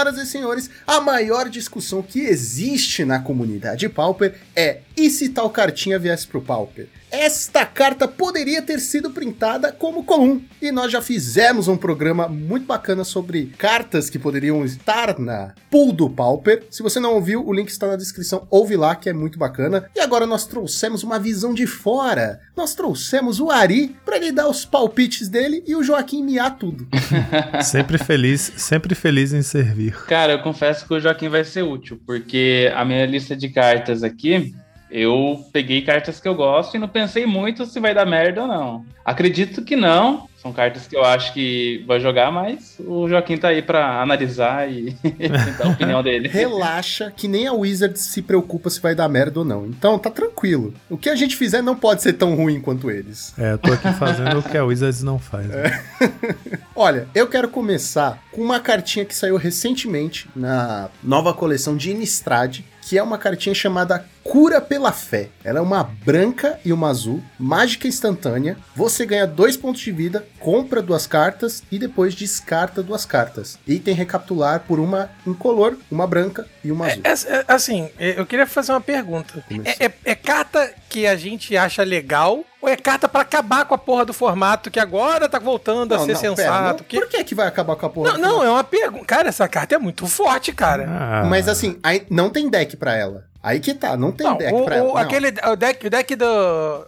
Senhoras e senhores, a maior discussão que existe na comunidade Pauper é e se tal cartinha viesse pro Pauper? Esta carta poderia ter sido printada como comum, e nós já fizemos um programa muito bacana sobre cartas que poderiam estar na pool do Pauper. Se você não ouviu, o link está na descrição, ouve lá que é muito bacana. E agora nós trouxemos uma visão de fora. Nós trouxemos o Ari para ele dar os palpites dele e o Joaquim miar tudo. Sempre feliz, sempre feliz em servir. Cara, eu confesso que o Joaquim vai ser útil, porque a minha lista de cartas aqui, eu peguei cartas que eu gosto e não pensei muito se vai dar merda ou não. Acredito que não. São cartas que eu acho que vai jogar, mas o Joaquim tá aí pra analisar e dar a opinião dele. Relaxa, que nem a Wizards se preocupa se vai dar merda ou não. Então tá tranquilo. O que a gente fizer não pode ser tão ruim quanto eles. É, eu tô aqui fazendo o que a Wizards não faz. né? Olha, eu quero começar com uma cartinha que saiu recentemente na nova coleção de Innistrad, que é uma cartinha chamada Cura pela Fé. Ela é uma branca e uma azul, mágica instantânea. Você ganha dois pontos de vida, compra duas cartas e depois descarta duas cartas. Item recapitular por uma incolor, uma branca e uma azul. É, é, assim, é, eu queria fazer uma pergunta. É, é- é carta que a gente acha legal ou é carta pra acabar com a porra do formato que agora tá voltando a ser pera, sensato? não. que- Por que que vai acabar com a porra? Não, não, é uma pergunta. Cara, essa carta é muito forte, cara. Ah, Mas assim, aí não tem deck pra ela. Aí que tá, não tem Não, deck o, pra ela. o- não. aquele, o deck, o deck do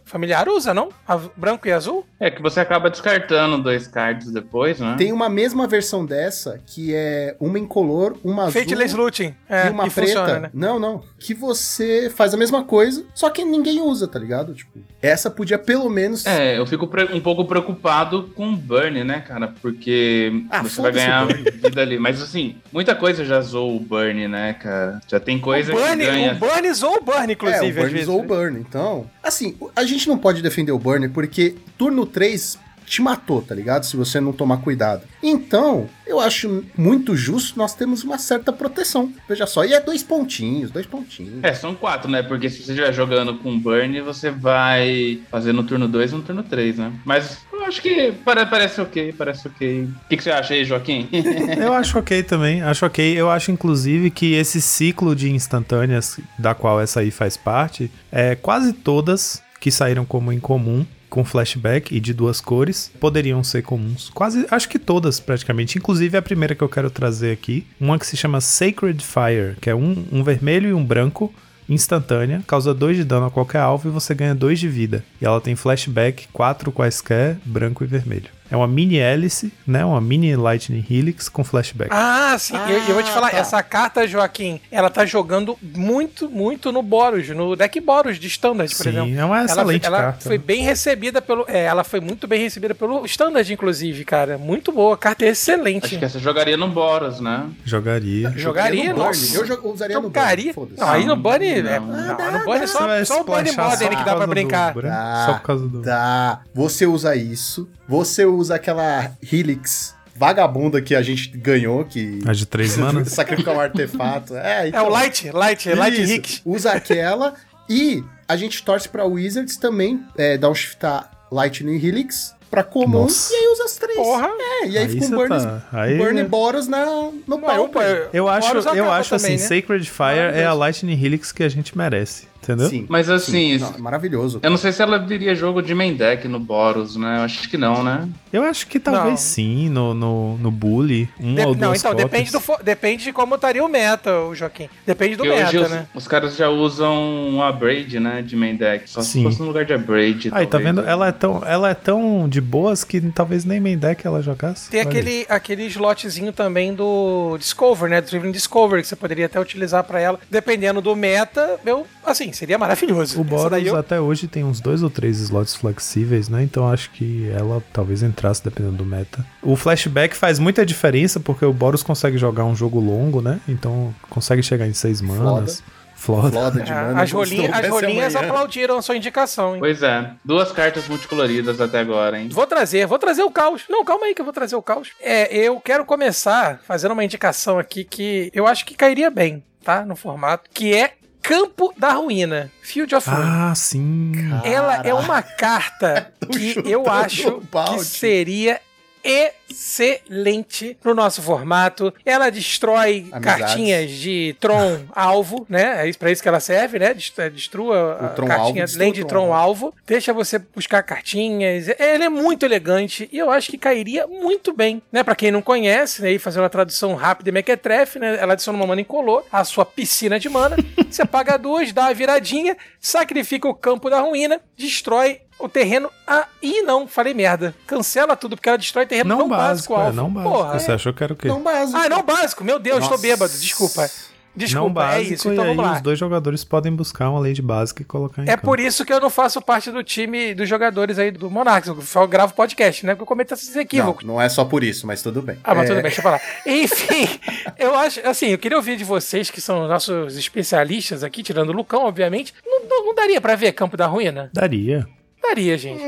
familiar usa, não? A- branco e azul? É que você acaba descartando dois cards depois, né? Tem uma mesma versão dessa, que é uma incolor, uma azul Fateless Looting. É, e uma e preta. funciona, né? Não, não. Que você faz a mesma coisa, só que ninguém usa, tá ligado? Tipo, essa podia pelo menos. É, eu fico um pouco preocupado com o Burn, né, cara? Porque Ah, você vai ganhar vida ali. Mas assim, muita coisa já zoou o Burn, né, cara? Já tem coisa o Burn, que ganha. o Burn ou o Burn, É, inclusive, o às Burn vezes. ou o né? Burn. Então, assim, a gente não pode defender o Burn porque turno 3 te matou, tá ligado? Se você não tomar cuidado. Então, eu acho muito justo nós temos uma certa proteção. Veja só, e é dois pontinhos, dois pontinhos. É, são quatro, né? Porque se você estiver jogando com Burn, você vai fazer no turno 2 e no turno 3, né? Mas eu acho que pare- parece ok, parece ok. O que, que você acha aí, Joaquim? Eu acho ok também, acho ok. Eu acho inclusive que esse ciclo de instantâneas, da qual essa aí faz parte, é quase todas que saíram como incomum com flashback e de duas cores poderiam ser comuns. Quase, acho que todas praticamente. Inclusive a primeira que eu quero trazer aqui, uma que se chama Sacred Fire, que é um, um vermelho e um branco instantânea, causa 2 de dano a qualquer alvo e você ganha 2 de vida. E ela tem flashback, 4 quaisquer, branco e vermelho. É uma mini hélice, né? Uma mini Lightning Helix com flashback. Ah, sim. eu, eu vou te falar, tá. essa carta, Joaquim, ela tá jogando muito, muito no Boros, no deck Boros de Standard, por Sim, exemplo. é uma Ela, excelente ela carta. foi bem recebida pelo. É, ela foi muito bem recebida pelo Standard, inclusive, cara. Muito boa. A carta é excelente. acho que essa jogaria no Boros, né? Jogaria. Jogaria, no Burn. nossa. Eu usaria no Jogaria. Burn. foda-se. Não, aí no Bunny. Não. é, Não, não, no Bunny Você só, só o Bunny splashar Modern que dá pra do brincar. branco, Dá, Só por causa do. Dá. Você usa isso. Você usa aquela Helix vagabunda que a gente ganhou, que A de três manas? sacrificar um artefato. É, É então, o Light, Light, Light isso. Hicks. Usa aquela e a gente torce pra Wizards também é, dar um shiftar Lightning Helix pra comum Nossa. e aí usa as três. Porra. É, e aí, fica um Burn, tá- aí- Burn Boros na, no Não, eu, Pauper. Eu acho, eu acho assim, também, né? Sacred Fire é a Lightning Helix que a gente merece. Entendeu? Sim. Mas assim, sim. Não, é maravilhoso. eu não sei se ela viria jogo de main deck no Boros, né? Eu acho que não, né? Eu acho que talvez Não. sim, no, no, no Bully. Um De- ou não, então, cópias. depende, do, depende de como estaria o meta, o Joaquim. Depende do Porque meta, os, né? os caras já usam um Abrade, né? De main deck. Só Sim. se fosse no lugar de Abrade. Aí, tá talvez, vendo? né? Ela é, tão, ela é tão de boas que talvez nem main deck ela jogasse. Tem Olha aí. aquele, aquele slotzinho também do Discover, né? Do Driven Discover, que você poderia até utilizar pra ela. Dependendo do meta, eu, assim, seria maravilhoso. O Boros eu- até hoje tem uns dois ou três slots flexíveis, né? Então acho que ela talvez entrasse dependendo do meta. O flashback faz muita diferença porque o Boros consegue jogar um jogo longo, né? Então consegue chegar em seis manas. Floda. Floda de Ah, mana. as, rolinhas, as rolinhas amanhã. aplaudiram a sua indicação, hein? Pois é. Duas cartas multicoloridas até agora, hein? Vou trazer, vou trazer o caos. Não, calma aí que eu vou trazer o caos. É, eu quero começar fazendo uma indicação aqui que eu acho que cairia bem, tá? No formato, que é Campo da Ruína. Field of Ruin. Ah, sim. Ela é uma carta que eu acho que seria excelente no nosso formato. Ela destrói Amizades. cartinhas de Tron alvo, né? É para isso que ela serve, né? Dest- Destrua a Tron cartinha alvo, além de Tron alvo. Deixa você buscar cartinhas. Ela é muito elegante e eu acho que cairia muito bem, né? Para quem não conhece, né? E fazer uma tradução rápida e mequetrefe, né? Ela adiciona uma mana incolor à sua piscina de mana. você paga duas, dá a viradinha, sacrifica o campo da ruína, destrói o terreno. Ah, ih, não, falei merda. Cancela tudo, porque ela destrói terreno não, Não básico, básico, é, não básico. Porra, Você é. achou que era o quê? Não básico. Ah, não básico. Meu Deus, estou Nossa. bêbado. Desculpa. Desculpa, não básico, é isso. Então e aí vamos lá. os dois jogadores podem buscar uma lei básica e colocar em É campo. por isso que eu não faço parte do time dos jogadores aí do Monarchs. Eu só gravo podcast, né? Porque eu cometo esses Não, equívocos. não é só por isso, mas tudo bem. Ah, mas É, tudo bem, deixa eu falar. Enfim, eu acho, assim, eu queria ouvir de vocês, que são nossos especialistas aqui, tirando o Lucão, obviamente. Não, não- não daria pra ver Campo da Ruína? Daria. Daria, gente.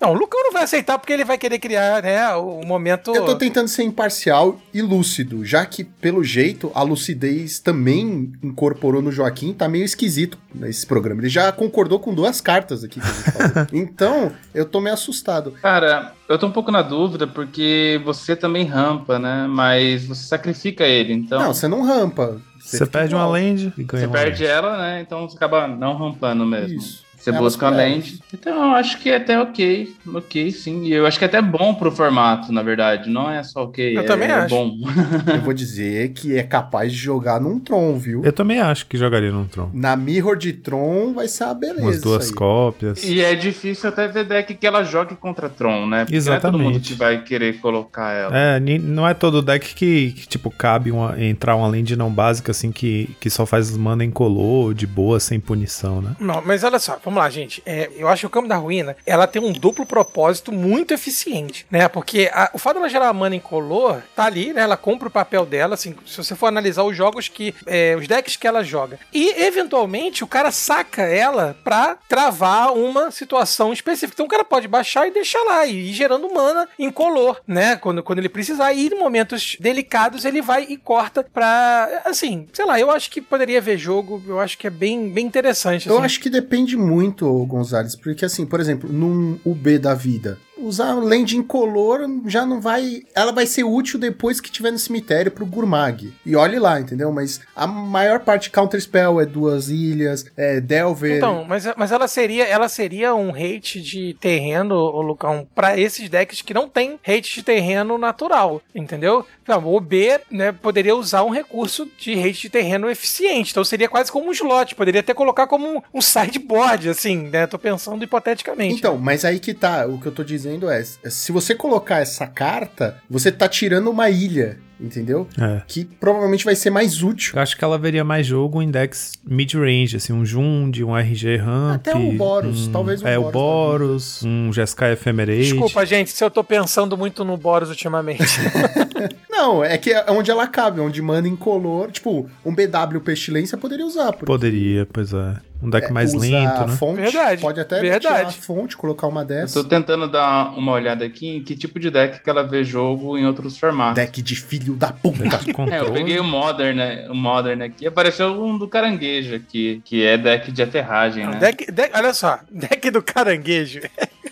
Não, o Lucão não vai aceitar porque ele vai querer criar, né, o momento. Eu tô tentando ser imparcial e lúcido, já que, pelo jeito, a lucidez também incorporou no Joaquim, tá meio esquisito nesse programa. Ele já concordou com duas cartas aqui que a gente falou. Então, eu tô meio assustado. Cara, eu tô um pouco na dúvida porque você também rampa, né? Mas você sacrifica ele, então. Não, você não rampa. Você, fica perde uma land e ganha Você uma perde land. ela, né? Então você acaba não rampando mesmo. Isso. Você busca perdem. land. Então eu acho que é até ok. Ok, sim. E eu acho que é até bom pro formato, na verdade. Não é só ok. Eu é, também é acho. bom. Eu vou dizer que é capaz de jogar num Tron, viu? Eu também acho que jogaria num Tron. Na Mirror de Tron vai ser uma beleza. Umas duas isso aí. cópias. E é difícil até ver deck que ela jogue contra Tron, né? Porque não é todo mundo Exatamente. que vai querer colocar ela. É, não é todo deck que, que, tipo, cabe uma- entrar uma land não básica, assim, que, que só faz mana incolor, de boa, sem punição, né? Não, mas olha só, vamos lá, gente. É, eu acho que o Campo da Ruína, ela tem um duplo propósito muito eficiente, né? Porque a- o fato dela gerar mana incolor tá ali, né? Ela compra o papel dela, assim, se você for analisar os jogos que... é, os decks que ela joga. E, eventualmente, o cara saca ela pra travar uma situação específica. Então, o cara pode baixar e deixar lá, e ir gerando mana incolor, né? Quando, quando ele precisar. E em momentos delicados, ele vai e corta pra... Assim, sei lá, eu acho que poderia ver jogo, eu acho que é bem, bem interessante. Eu assim. acho que depende muito, ô Gonzalez, porque assim, por exemplo, num UB da vida, usar land incolor já não vai. Ela vai ser útil depois que tiver no cemitério pro Gurmag. E olhe lá, entendeu? Mas a maior parte de Counter Spell é duas ilhas, é Delver. Então, mas, mas ela seria ela seria um hate de terreno, ô Lucão, pra esses decks que não tem hate de terreno natural, entendeu? Então, o B né, poderia usar um recurso de hate de terreno eficiente, então seria quase como um slot, poderia até colocar como um, um sideboard, assim, né? Tô pensando hipoteticamente. Então, mas aí que tá, o que eu tô dizendo é, se você colocar essa carta, você tá tirando uma ilha, entendeu? É. Que provavelmente vai ser mais útil. Eu acho que ela veria mais jogo em decks mid-range, assim, um Jund, um RG Ramp. Até o Boros, um- talvez o É, o Boros Boros, um Jeskai Ephemerate. Desculpa, gente, se eu tô pensando muito no Boros ultimamente. Não, é que é onde ela cabe, onde manda incolor. Tipo, um BW Pestilência poderia usar. porque Poderia, pois é. Um deck mais usa lento, né? Fonte, Verdade, Pode até verdade. tirar a fonte, colocar uma Eu dessa. tô tentando dar uma olhada aqui em que tipo de deck que ela vê jogo em outros formatos. Deck de filho da puta. É, eu peguei o Modern, né? O Modern aqui. Apareceu um do caranguejo aqui, que é deck de aterragem, né? deck, deck- olha só, deck do caranguejo.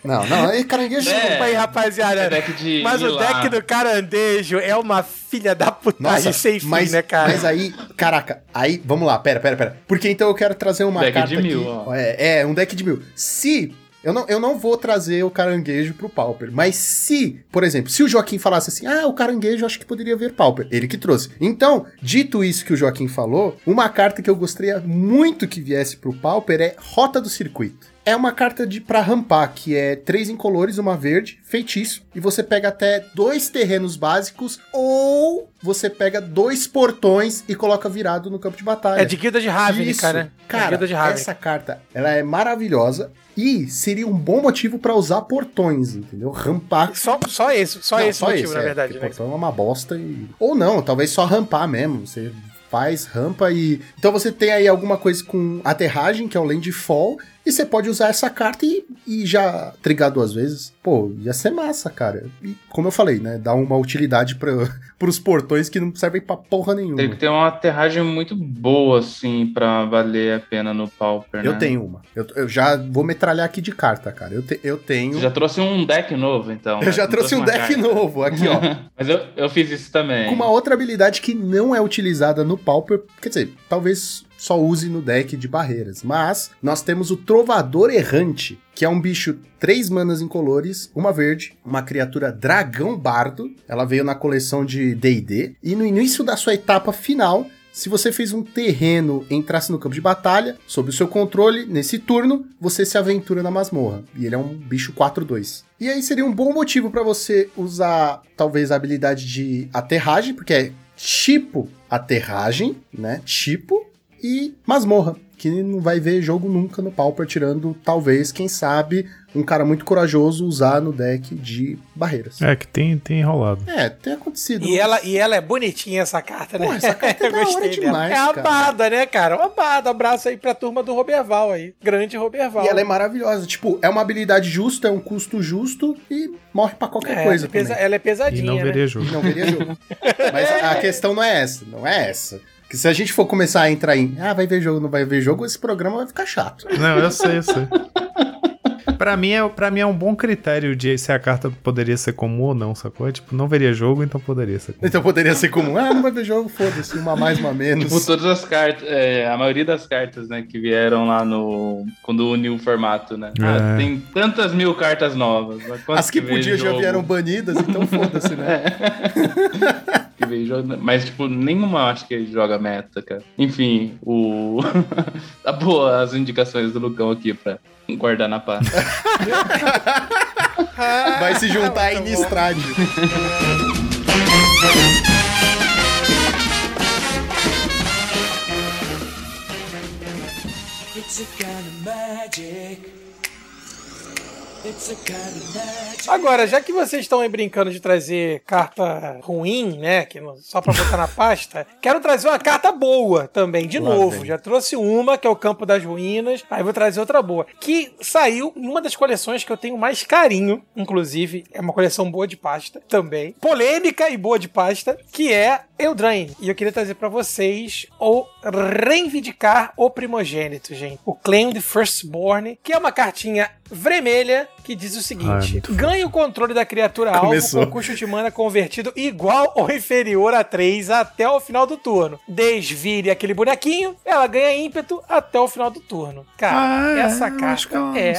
Não, não, aí caranguejo. É. Desculpa aí, rapaziada. deck de Mas o deck do carandejo é uma filha da putagem sem fim, mas, né, cara? mas aí, caraca, aí, vamos lá, pera, pera, pera. Porque então eu quero trazer uma Deck carta de mil, aqui. ó. É, é, um deck de mil. Se. Eu não, eu não vou trazer o caranguejo pro Pauper, mas se, por exemplo, se o Joaquim falasse assim, ah, o caranguejo acho que poderia ver Pauper, ele que trouxe. Então, dito isso que o Joaquim falou, uma carta que eu gostaria muito que viesse pro Pauper é Rota do Circuito. É uma carta de pra rampar, que é três incolores, uma verde, feitiço, e você pega até dois terrenos básicos, ou você pega dois portões e coloca virado no campo de batalha. É de Guilda de Ravnica, né? É Cara, Guilda de essa carta, ela é maravilhosa e seria um bom motivo pra usar portões, entendeu? Rampar. Só, só esse, só Não, esse motivo, esse, na é, verdade, né? portão é uma bosta e... Ou não, talvez só rampar mesmo, você faz rampa e... Então você tem aí alguma coisa com aterragem, que é o Landfall, e você pode usar essa carta e, e já trigar duas vezes. Pô, ia ser massa, cara. E como eu falei, né, dá uma utilidade pra, pros portões que não servem pra porra nenhuma. Tem que ter uma aterragem muito boa, assim, pra valer a pena no Pauper, Eu né? tenho uma. Eu, eu já vou metralhar aqui de carta, cara. Eu, te- eu tenho. Você já trouxe um deck novo, então. eu né? já Não trouxe um deck carta. novo aqui, ó. Mas eu, eu fiz isso também. com uma outra habilidade que não é utilizada no Pauper. Quer dizer, talvez só use no deck de barreiras. Mas nós temos o Trovador Errante, que é um bicho três manas incolores, uma verde, uma criatura dragão bardo. Ela veio na coleção de D&D. E no início da sua etapa final, se você fez um terreno entrasse no campo de batalha, sob o seu controle, nesse turno, você se aventura na masmorra. E ele é um bicho 4-2. E aí seria um bom motivo pra você usar, talvez, a habilidade de aterragem, porque é tipo aterragem, né? Tipo, e masmorra. Que não vai ver jogo nunca no Pauper, tirando, talvez, quem sabe, um cara muito corajoso usar no deck de barreiras. É, que tem, tem enrolado. É, tem acontecido. E ela, e ela é bonitinha, essa carta, né? Pô, essa carta é Eu da hora gostei dela. demais, É a. Bada, né, cara? Uma Bada. Abraço aí pra turma do Roberval aí. Grande Roberval. E ela é maravilhosa. Tipo, é uma habilidade justa, é um custo justo e morre pra qualquer É, coisa ela, é pesa- ela é E pesadinha, não né? veria jogo. E não veria jogo. Mas a questão não é essa, não é essa. Que se a gente for começar a entrar em, ah, vai ver jogo, não vai ver jogo, esse programa vai ficar chato. Não, eu sei, eu sei. Pra mim, é, pra mim é um bom critério de se a carta poderia ser comum ou não, sacou? É, Tipo, não veria jogo, então poderia ser comum. Então poderia ser comum, ah, não vai ver jogo, foda-se, uma mais, uma menos. Tipo, todas as cartas, é, a maioria das cartas, né, que vieram lá no. Quando uniu o formato, né? Ah, É. tem tantas mil cartas novas. As que veio podiam já vieram banidas, então foda-se, né? Que veio jogo- Mas, tipo, nenhuma acho que joga meta, cara. Enfim, o. tá boa as indicações do Lucão aqui pra guardar na pasta. Vai se juntar a Muito bom. Innistrad. It's a kind of magic. Agora, já que vocês estão aí brincando de trazer carta ruim, né? Que só pra botar na pasta, quero trazer uma carta boa também, de Lá novo. vem. Já trouxe uma, que é o Campo das Ruínas, aí vou trazer outra boa. Que saiu em uma das coleções que eu tenho mais carinho, inclusive, é uma coleção boa de pasta também. Polêmica e boa de pasta, que é Eldraine. E eu queria trazer pra vocês o Reivindicar o Primogênito, gente. O Claim the Firstborn, que é uma cartinha vermelha que diz o é seguinte: muito ganhe o controle da criatura alvo Começou. com custo de mana convertido igual ou inferior a 3 até o final do turno. Desvire aquele bonequinho, ela ganha ímpeto até o final do turno. Cara, Ah, é, essa carta é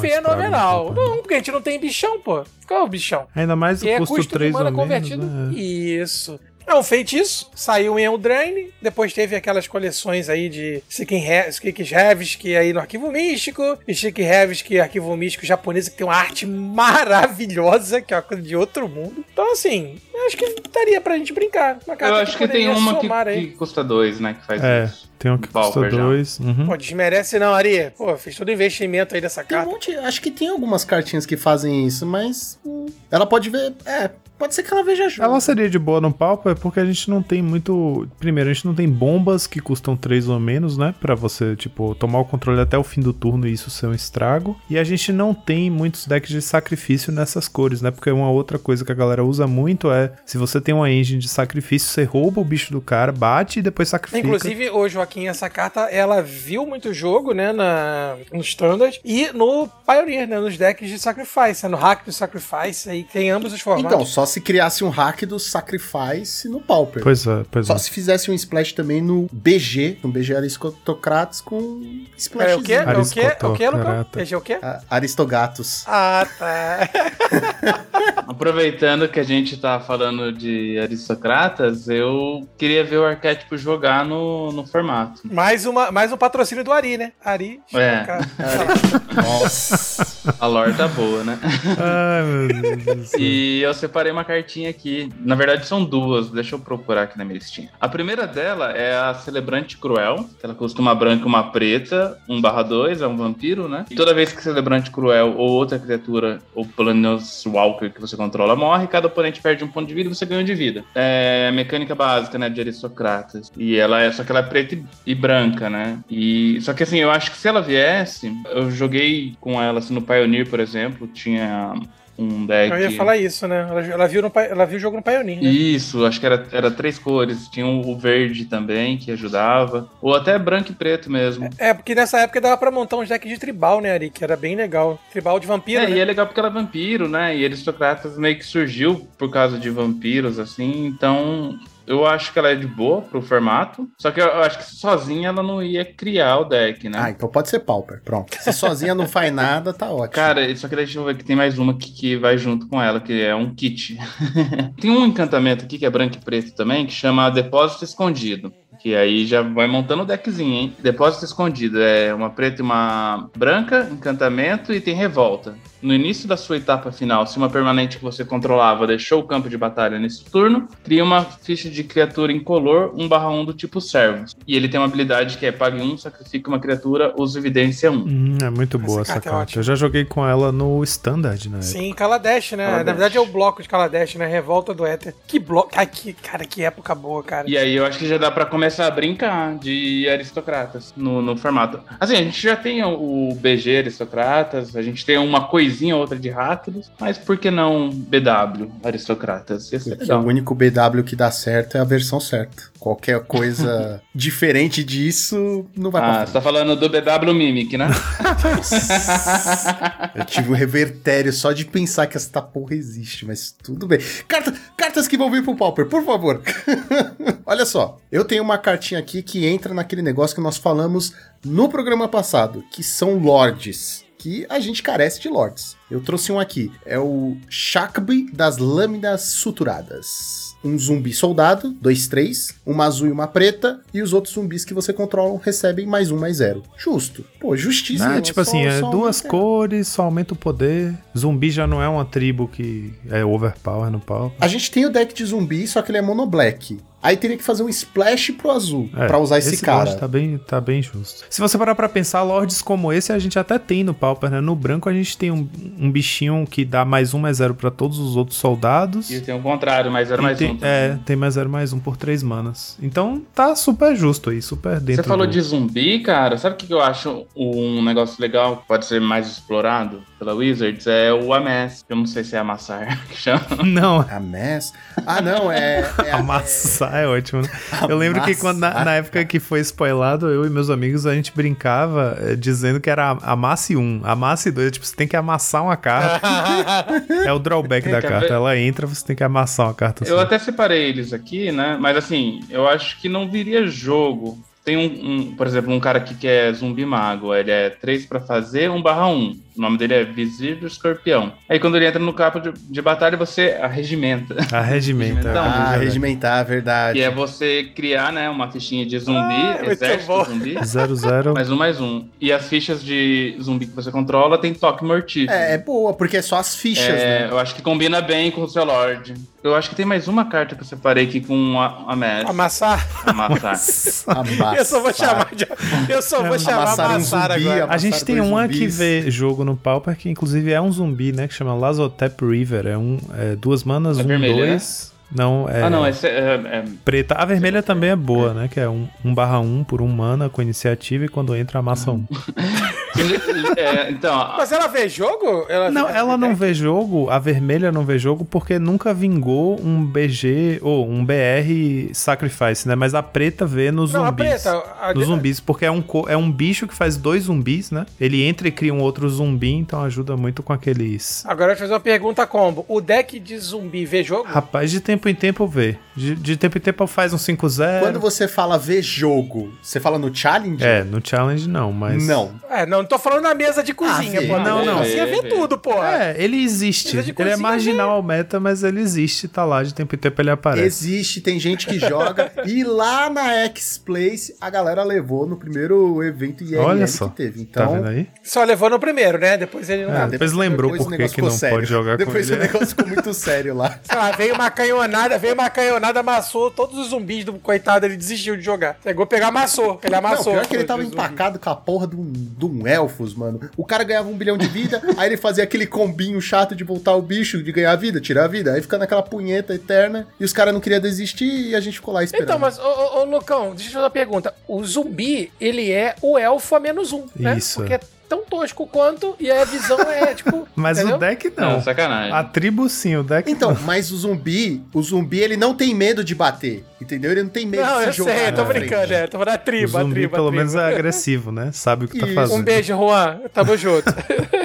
fenomenal. então, Não, porque a gente não tem bichão, pô. Qual é o bichão? Ainda mais o E é custo custo 3 de mana ou menos, convertido. né? Isso. É um feitiço, saiu em Eldraine, depois teve aquelas coleções aí de Skik Hevsk aí no Arquivo Místico, e Skik Hevsk Arquivo Místico japonesa que tem uma arte maravilhosa, que é uma coisa de outro mundo. Então assim, eu acho que daria pra gente brincar. Uma Eu carta acho que tem poderia uma que, somar aí. que custa dois, né? Que faz É, isso. tem um que custa Pauper já. 2. Uhum. Pô, desmerece não, Ari. Pô, fez todo o investimento aí dessa Tem um carta. monte, acho que tem algumas cartinhas que fazem isso, mas hum, ela pode ver, é, pode ser que ela veja jogo. Ela seria de boa no palco é porque a gente não tem muito. Primeiro, a gente não tem bombas que custam 3 ou menos, né? Pra você, tipo, tomar o controle até o fim do turno e isso ser um estrago. E a gente não tem muitos decks de sacrifício nessas cores, né? Porque uma outra coisa que a galera usa muito é: se você tem uma engine de sacrifício, você rouba o bicho do cara, bate e depois sacrifica. Inclusive, ô Joaquim, essa carta, ela viu muito jogo, né, na, no Standard e no Pioneer, né, nos decks de Sacrifice, né, no hack do Sacrifice, aí tem ambos os formatos. Então, só se criasse um hack do Sacrifice no Pauper. Pois é, pois é. Só se fizesse um splash também no BG, no BG Aristocratas com splash. é o quê? É o quê? É o quê, Lucão? É o quê? Aristogatos. Ah, tá. Aproveitando que a gente tá falando de aristocratas, eu queria ver o arquétipo jogar no, no formato. mais, uma, mais um patrocínio do Ari, né? Ari. É. Cara, Nossa. A lore tá boa, né? Ai, meu Deus do céu. E eu separei uma cartinha aqui. Na verdade, são duas. Deixa eu procurar aqui na minha listinha. A primeira dela é a Celebrante Cruel. que Ela custa uma branca e uma preta. 1 barra 2, é um vampiro, né? E toda vez que Celebrante Cruel ou outra criatura ou Planeswalker que você controla morre, cada oponente perde um ponto de vida você ganha de vida. É a mecânica básica, né? De aristocratas. E ela é. Só que ela é preta e, e branca, né? E. Só que assim, eu acho que se ela viesse, eu joguei com ela assim, no Pioneer, por exemplo. Tinha um deck. eu ia falar isso, né? Ela, ela viu, no, ela viu o jogo no Pioneer, né? Isso, acho que era, era três cores. Tinha o verde também, que ajudava. Ou até branco e preto mesmo. É, porque nessa época dava pra montar uns decks de tribal, né, Ari? Que era bem legal. Tribal de vampiro, É, né? e é legal porque ela é vampiro, né? E Aristocratas meio que surgiu por causa de vampiros, assim. Então, eu acho que ela é de boa pro formato. Só que eu acho que sozinha ela não ia criar o deck, né? Ah, então pode ser Pauper. Pronto. Se sozinha não faz nada, tá ótimo. Cara, só que deixa eu ver que tem mais uma que, que vai junto com ela, que é um kit. tem um encantamento aqui que é branco e preto também, que chama Depósito Escondido. Que aí já vai montando o deckzinho, hein? Depósito Escondido é uma preta e uma branca, encantamento e tem revolta. No início da sua etapa final, se uma permanente que você controlava deixou o campo de batalha nesse turno, cria uma ficha de criatura incolor 1/1 do tipo servos. E ele tem uma habilidade que é pague 1, sacrifica uma criatura, usa evidência 1. Hum, é muito boa Essa essa carta é carta. ótima. Eu já joguei com ela no Standard, né? Sim, Kaladesh, né? Kaladesh. Na verdade é o bloco de Kaladesh, né? Revolta do Éter. Que bloco. Ai, que, cara, que época boa, cara. E aí eu acho que já dá pra começar a brincar de aristocratas no, no formato. Assim, a gente já tem o BG aristocratas, a gente tem uma coisinha ou outra de hackers, mas por que não BW aristocratas? Legal. o único BW que dá certo é a versão certa. Qualquer coisa diferente disso não vai Ah, você tá falando do BW Mimic, né? Eu tive um revertério só de pensar que essa porra existe, mas tudo bem. Carta- cartas que vão vir pro Pauper, por favor. Olha só, eu tenho uma cartinha aqui que entra naquele negócio que nós falamos no programa passado, que são lords. Que a gente carece de lords. Eu trouxe um aqui. É o Shakbi das Lâminas Suturadas. Um zumbi soldado, 2-3, uma azul e uma preta, e os outros zumbis que você controla recebem mais um, mais zero. Justo. Pô, justíssimo. Ah, tipo Só- assim, é duas cores, só aumenta o poder. Zumbi já não é uma tribo que é overpower no pau. A gente tem o deck de zumbi, só que ele é mono black. Aí teria que fazer um splash pro azul É, pra usar esse, cara. Lorde tá bem, tá bem justo. Se você parar pra pensar, lords como esse a gente até tem no Pauper, né? No branco a gente tem um, um bichinho que dá mais um, mais zero pra todos os outros soldados. E tem o contrário, mas era E mais tem, um. também. É, tem mais zero, mais um por três manas. Então tá super justo aí, super dentro Você falou do- de zumbi, cara. Sabe o que eu acho um negócio legal que pode ser mais explorado pela Wizards? É o Amass. Eu não sei se é Amassar que chama. Não, A Mass. Ah, não, é. é Amassar é ótimo, né? Eu lembro que quando na, na época que foi spoilado, eu e meus amigos, a gente brincava eh, dizendo que era amasse um, amasse dois. Tipo, você tem que amassar uma carta. é o drawback da carta. ver? Ela entra, você tem que amassar uma carta. Eu só. até separei eles aqui, né? Mas assim, eu acho que não viria jogo. Tem um, um, por exemplo, um cara aqui que é zumbi mago. Ele é 3 pra fazer, 1 barra 1. O nome dele é Vizir do Escorpião. Aí quando ele entra no campo de, de batalha, você arregimenta. A regimenta. Então, é Ah, verdade. regimentar, verdade. Que é você criar, né, uma fichinha de zumbi, Ah, muito exército zumbi. Zero, zero. Mais um, mais um. E as fichas de zumbi que você controla tem toque mortífero. É, é boa, porque é só as fichas, É, né? Eu acho que combina bem com o seu Lorde. Eu acho que tem mais uma carta que eu separei aqui com a, a Mass. Amassar. Amassar. Amassar. Eu só vou chamar de. Eu só vou chamar Amassar um Amassar zumbi, agora. A gente tem uma que vê jogo no Pauper, que inclusive é um zumbi, né? Que chama Lazotep River. É, um, é duas manas, É um, vermelha, dois. Não, é. Ah, não, esse é, é- Preta. A vermelha também é boa, né? Que é 1 um, um barra 1 um por um mana com iniciativa e quando entra amassa um. É, então, Mas ela vê jogo? Ela Não, vê- ela não vê jogo, a vermelha não vê jogo porque nunca vingou um BG ou um BR Sacrifice, né? Mas a preta vê nos Não, a zumbis. preta. A, Nos zumbis, porque é um, co- é um bicho que faz dois zumbis, né? Ele entra e cria um outro zumbi, então ajuda muito com aqueles. Agora eu vou fazer uma pergunta combo. O deck de zumbi vê jogo? Rapaz, de tempo em tempo vê. De, de tempo em tempo faz um 5-0. Quando você fala ver jogo, você fala no challenge? É, no challenge não, mas. Não. É, não, não tô falando na mesa de cozinha, Ah, pô. Não, não. Você vê tudo, pô. É, ele existe. Ele é marginal ao meta, mas ele existe, tá lá, de tempo em tempo ele aparece. Existe, tem gente que joga. e lá na X-Place, a galera levou no primeiro evento IRL Olha só. que teve. Tá Então, vendo aí? Só levou no primeiro, né? Depois ele não. É, depois lembrou depois o por que negócio que não sério. pode jogar com Depois ele. o negócio ficou muito sério lá. Sei lá, veio uma canhonada, veio uma canhonada, amassou todos os zumbis do coitado, ele desistiu de jogar. Chegou a pegar, amassou. Ele Não, amassou. pior que ele tava empacado com a porra de um, de um elfos, mano. O cara ganhava um bilhão de vida, aí ele fazia aquele combinho chato de voltar o bicho, de ganhar vida, tirar a vida. Aí fica naquela punheta eterna, e os caras não queriam desistir, e a gente ficou lá esperando. Então, mas, ô, ô, ô, Lucão, deixa eu fazer uma pergunta. O zumbi, ele é o elfo a menos um, né? Isso. Porque é tão tosco quanto, e a visão é, tipo... Mas entendeu? o deck não, não. sacanagem. A tribo sim, o deck Então, não. mas o zumbi, o zumbi, ele não tem medo de bater, entendeu? Ele não tem medo Não, de se jogar. sei, eu tô frente. brincando, é. Tô falando O tribo, a zumbi tribo, a pelo tribo. menos é agressivo, né? Sabe o que tá Isso. fazendo. Um beijo, Juan. Tamo junto.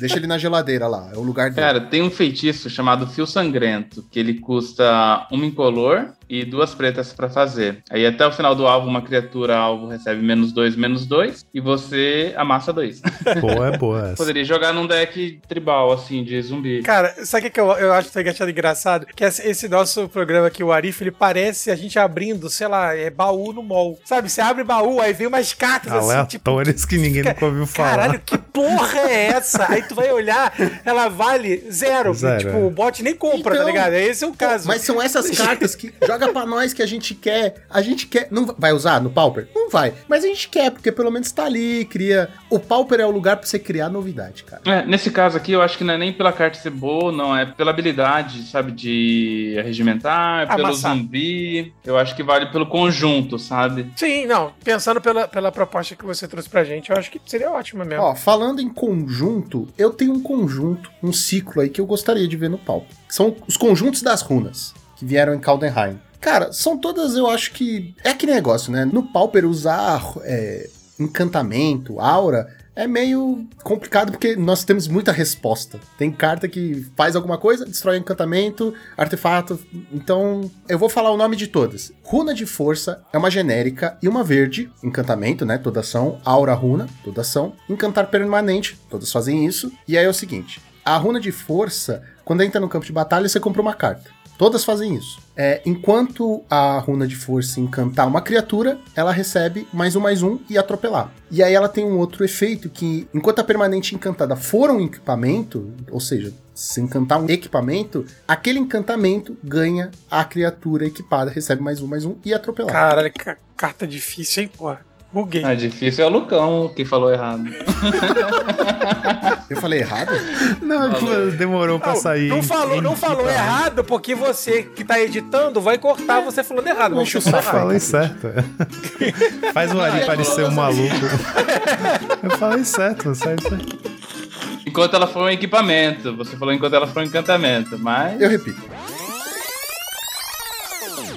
Deixa ele na geladeira lá, é o lugar dele. Cara, tem um feitiço chamado Fio Sangrento, que ele custa uma incolor e duas pretas pra fazer. Aí até o final do alvo, uma criatura alvo recebe menos dois, menos dois, e você amassa dois. Boa, é boa essa. Poderia jogar num deck tribal, assim, de zumbi. Cara, sabe o que, que eu, eu acho que eu achado engraçado? Que esse, nosso programa aqui, o Arif, ele parece a gente abrindo, sei lá, é baú no mall. Sabe, você abre baú, aí vem umas cartas assim, tipo. Aleatórias que ninguém nunca ouviu falar. Caralho, que porra é essa? Aí tu vai olhar, ela vale zero. Zero, tipo, é. o bot nem compra, Então, tá ligado? Esse é o caso. Mas são essas cartas que joga pra nós que a gente quer. A gente quer. Não vai usar no Pauper? Não vai. Mas a gente quer, porque pelo menos tá ali, cria. O Pauper é o lugar pra você criar novidade, cara. É, nesse caso aqui, eu acho que não é nem pela carta ser boa, não, é pela habilidade, sabe, de regimentar, pelo Amassar. zumbi. Eu acho que vale pelo conjunto, sabe? Sim, não. Pensando pela, pela proposta que você trouxe pra gente, eu acho que seria ótimo mesmo. Ó, falando em conjunto, eu tenho um conjunto, um ciclo aí que eu gostaria de ver no Pauper. São os conjuntos das runas que vieram em Caldenheim. Cara, são todas, eu acho que. É aquele negócio, né? No Pauper usar é, encantamento, aura, é meio complicado porque nós temos muita resposta. Tem carta que faz alguma coisa, destrói encantamento, artefato. Então, eu vou falar o nome de todas. Runa de força é uma genérica e uma verde, encantamento, né? Toda ação. Aura runa, toda ação. Encantar permanente, todas fazem isso. E aí é o seguinte: a runa de força, quando entra no campo de batalha, você compra uma carta. Todas fazem isso. É, enquanto a runa de força encantar uma criatura, ela recebe mais um, mais um e atropelar. E aí ela tem um outro efeito que, enquanto a permanente encantada for um equipamento, ou seja, se encantar um equipamento, aquele encantamento ganha a criatura equipada, recebe mais um, mais um e atropelar. Caralho, que carta difícil, hein, porra. Buguei. É difícil é o Lucão que falou errado. Eu falei errado? Não, Falou. demorou pra Não, sair. não falou, não falou errado, porque você que tá editando vai cortar você falando errado. Mas Deixa eu só falei certo. Faz o Ari parecer um maluco. Eu falei certo, certo. certo. Enquanto ela for um equipamento. Você falou enquanto ela for um encantamento, mas. Eu repito.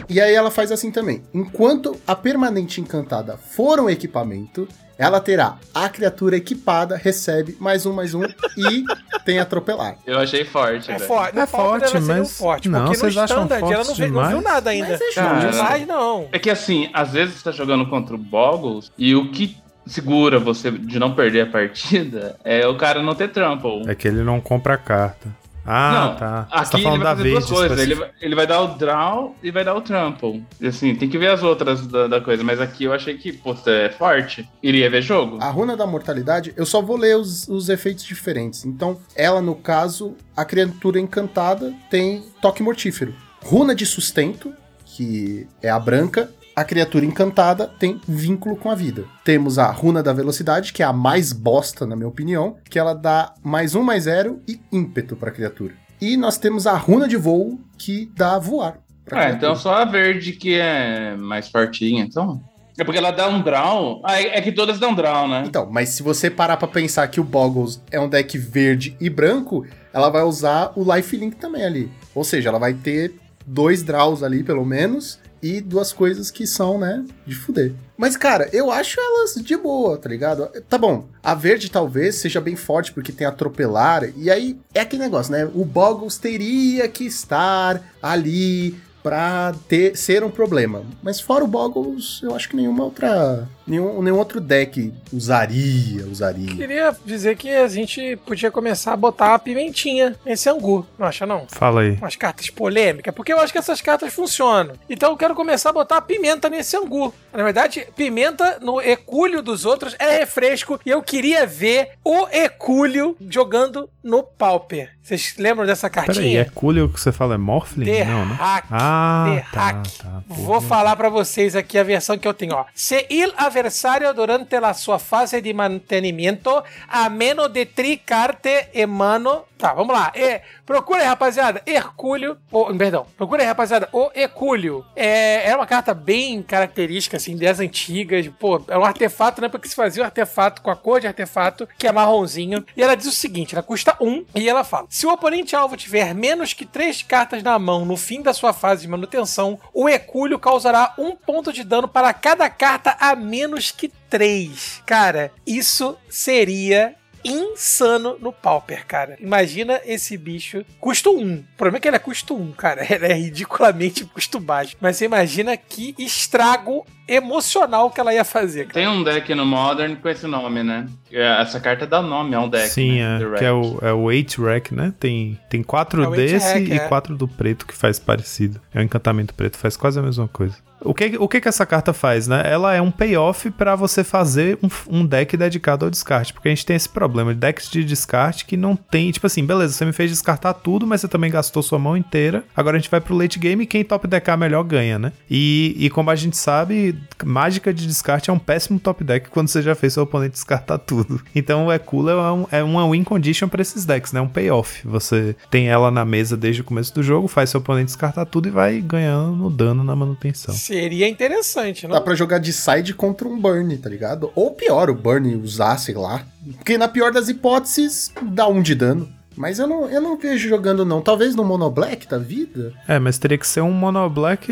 E aí ela faz assim também. Enquanto a permanente encantada for um equipamento, ela terá a criatura equipada, recebe mais um, mais um e tem atropelar. Eu achei forte, É forte, É forte, mas- forte, não, porque no vocês acham standard ela forte não, vê- não viu demais? nada ainda. Mas é demais não. É que assim, às vezes você tá jogando contra o Boggles e o que segura você de não perder a partida é o cara não ter trample. É que ele não compra a carta. Ah, não, tá. Você aqui tá ele falando vai da fazer duas coisas. Ele vai, ele vai dar o draw e vai dar o trample. E assim, tem que ver as outras da, da coisa. Mas aqui eu achei que, puta, é forte. Iria ver jogo. A runa da mortalidade, eu só vou ler os, os efeitos diferentes. Então, ela, no caso, a criatura encantada tem toque mortífero. Runa de sustento, que é a branca. A criatura encantada tem vínculo com a vida. Temos a runa da velocidade, que é a mais bosta, na minha opinião, que ela dá mais um, mais zero e ímpeto pra criatura. E nós temos a runa de voo, que dá voar. criatura. então só a verde que é mais fortinha, então. É porque ela dá um draw. Ah, é, é que todas dão draw, né? Então, mas se você parar pra pensar que o Boggles é um deck verde e branco, ela vai usar o Lifelink também ali. Ou seja, ela vai ter dois draws ali, pelo menos, e duas coisas que são, né, de fuder. Mas, cara, eu acho elas de boa, tá ligado? Tá bom, a verde talvez seja bem forte porque tem atropelar, e aí é aquele negócio, né? O Boggles teria que estar ali pra ter, ser um problema. Mas fora o Boggles, eu acho que nenhuma outra. Nenhum, nenhum outro deck usaria, usaria. Queria dizer que a gente podia começar a botar a pimentinha nesse angu, não acha não? Fala aí. Umas cartas polêmicas, porque eu acho que essas cartas funcionam. Então eu quero começar a botar a pimenta nesse angu. Na verdade, pimenta no ecúlio dos outros é refresco e eu queria ver o ecúlio jogando no Pauper. Vocês lembram dessa Peraí, cartinha? é Coolio que você fala? É Morphling? The Não, né? Hack. Ah, The tá, Hack. tá. Vou falar pra vocês aqui a versão que eu tenho, ó. Se il avversario durante la sua fase de mantenimento a meno de tri carte em mano. Tá, vamos lá. É, procura aí, rapaziada. Hercúleo. Oh, perdão. Procura aí, rapaziada. O Ecúleo. É, é uma carta bem característica, assim, das antigas. Pô, é um artefato, né? Porque se fazia um artefato com a cor de artefato, que é marronzinho. E ela diz o seguinte: ela custa um. E ela fala: se o oponente alvo tiver menos que três cartas na mão no fim da sua fase de manutenção, o Ecúleo causará um ponto de dano para cada carta a menos que três. Cara, isso seria insano no Pauper, cara. Imagina esse bicho. Custo 1. Um. O problema é que ele é custo 1, um, cara. Ele é ridiculamente custo baixo. Mas você imagina que estrago emocional que ela ia fazer. Cara. Tem um deck no Modern com esse nome, né? É, Essa carta dá nome a um deck. Sim, né? é, que é o, é o Rack, né? Tem, tem quatro É desse Rack, e é. quatro do preto que faz parecido. É o encantamento preto, faz quase a mesma coisa. O que, o que que essa carta faz, né? Ela é um payoff pra você fazer um, um deck dedicado ao descarte. Porque a gente tem esse problema de decks de descarte que não tem, tipo assim, beleza, você me fez descartar tudo, mas você também gastou sua mão inteira. Agora a gente vai pro late game e quem top deckar melhor ganha, né? E, e como a gente sabe, mágica de descarte é um péssimo top deck quando você já fez seu oponente descartar tudo. Então o Ekula é, um, é uma win condition pra esses decks, né? Um payoff. Você tem ela na mesa desde o começo do jogo, faz seu oponente descartar tudo e vai ganhando no dano na manutenção. Seria interessante, não? Dá pra jogar de side contra um burn, tá ligado? Ou pior, o burn usar, sei lá. Porque na pior das hipóteses, dá um de dano. Mas eu não, eu não vejo jogando, não. Talvez no Mono Black da vida. É, mas teria que ser um mono black